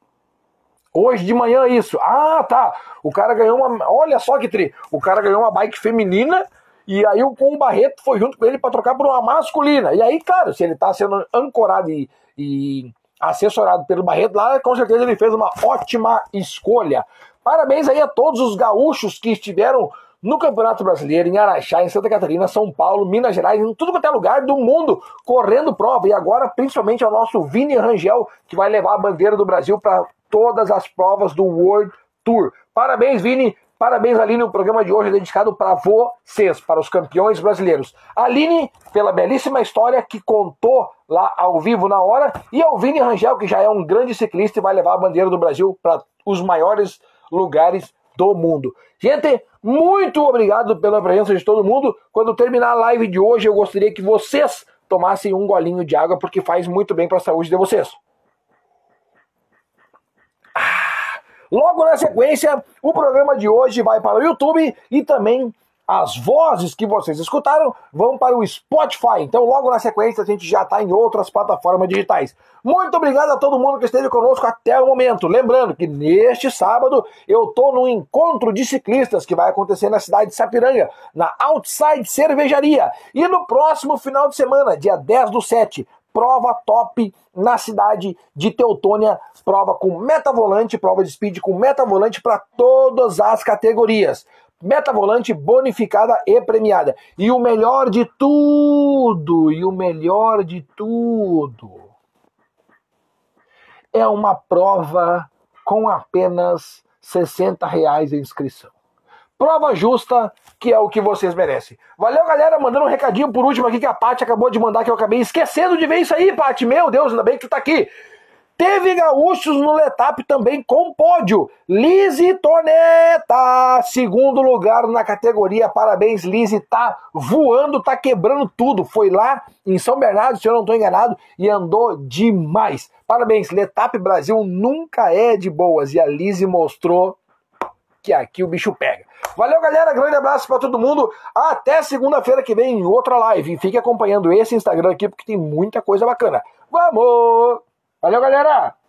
Hoje de manhã isso. Ah, tá. O cara ganhou uma. Olha só que tri. O cara ganhou uma bike feminina. E aí o com o Barreto foi junto com ele para trocar por uma masculina. E aí, claro, se ele tá sendo ancorado e, e assessorado pelo Barreto lá, com certeza ele fez uma ótima escolha. Parabéns aí a todos os gaúchos que estiveram no Campeonato Brasileiro, em Araxá, em Santa Catarina, São Paulo, Minas Gerais, em tudo quanto é lugar do mundo, correndo prova. E agora, principalmente, é o nosso Vini Rangel, que vai levar a bandeira do Brasil para todas as provas do World Tour. Parabéns, Vini, Parabéns, Aline. O programa de hoje é dedicado para vocês, para os campeões brasileiros. Aline, pela belíssima história que contou lá ao vivo na hora, e ao Vini Rangel, que já é um grande ciclista e vai levar a bandeira do Brasil para os maiores lugares do mundo. Gente, muito obrigado pela presença de todo mundo. Quando terminar a live de hoje, eu gostaria que vocês tomassem um golinho de água, porque faz muito bem para a saúde de vocês. Logo na sequência, o programa de hoje vai para o YouTube e também as vozes que vocês escutaram vão para o Spotify. Então, logo na sequência, a gente já está em outras plataformas digitais. Muito obrigado a todo mundo que esteve conosco até o momento. Lembrando que neste sábado eu estou no encontro de ciclistas que vai acontecer na cidade de Sapiranga, na Outside Cervejaria. E no próximo final de semana, dia 10 do 7, prova top na cidade de Teutônia, prova com meta-volante, prova de speed com meta-volante para todas as categorias. Meta-volante bonificada e premiada. E o melhor de tudo, e o melhor de tudo, é uma prova com apenas 60 reais a inscrição. Prova justa, que é o que vocês merecem. Valeu, galera. Mandando um recadinho por último aqui que a Paty acabou de mandar, que eu acabei esquecendo de ver isso aí, Paty. Meu Deus, ainda bem que tu tá aqui. Teve gaúchos no Letap também com pódio. Lise Toneta, segundo lugar na categoria. Parabéns, Lise. Tá voando, tá quebrando tudo. Foi lá em São Bernardo, se eu não estou enganado, e andou demais. Parabéns, Letap Brasil nunca é de boas. E a Lise mostrou que aqui o bicho pega. Valeu, galera. Grande abraço para todo mundo. Até segunda-feira que vem em outra live. Fique acompanhando esse Instagram aqui porque tem muita coisa bacana. Vamos! Valeu, galera!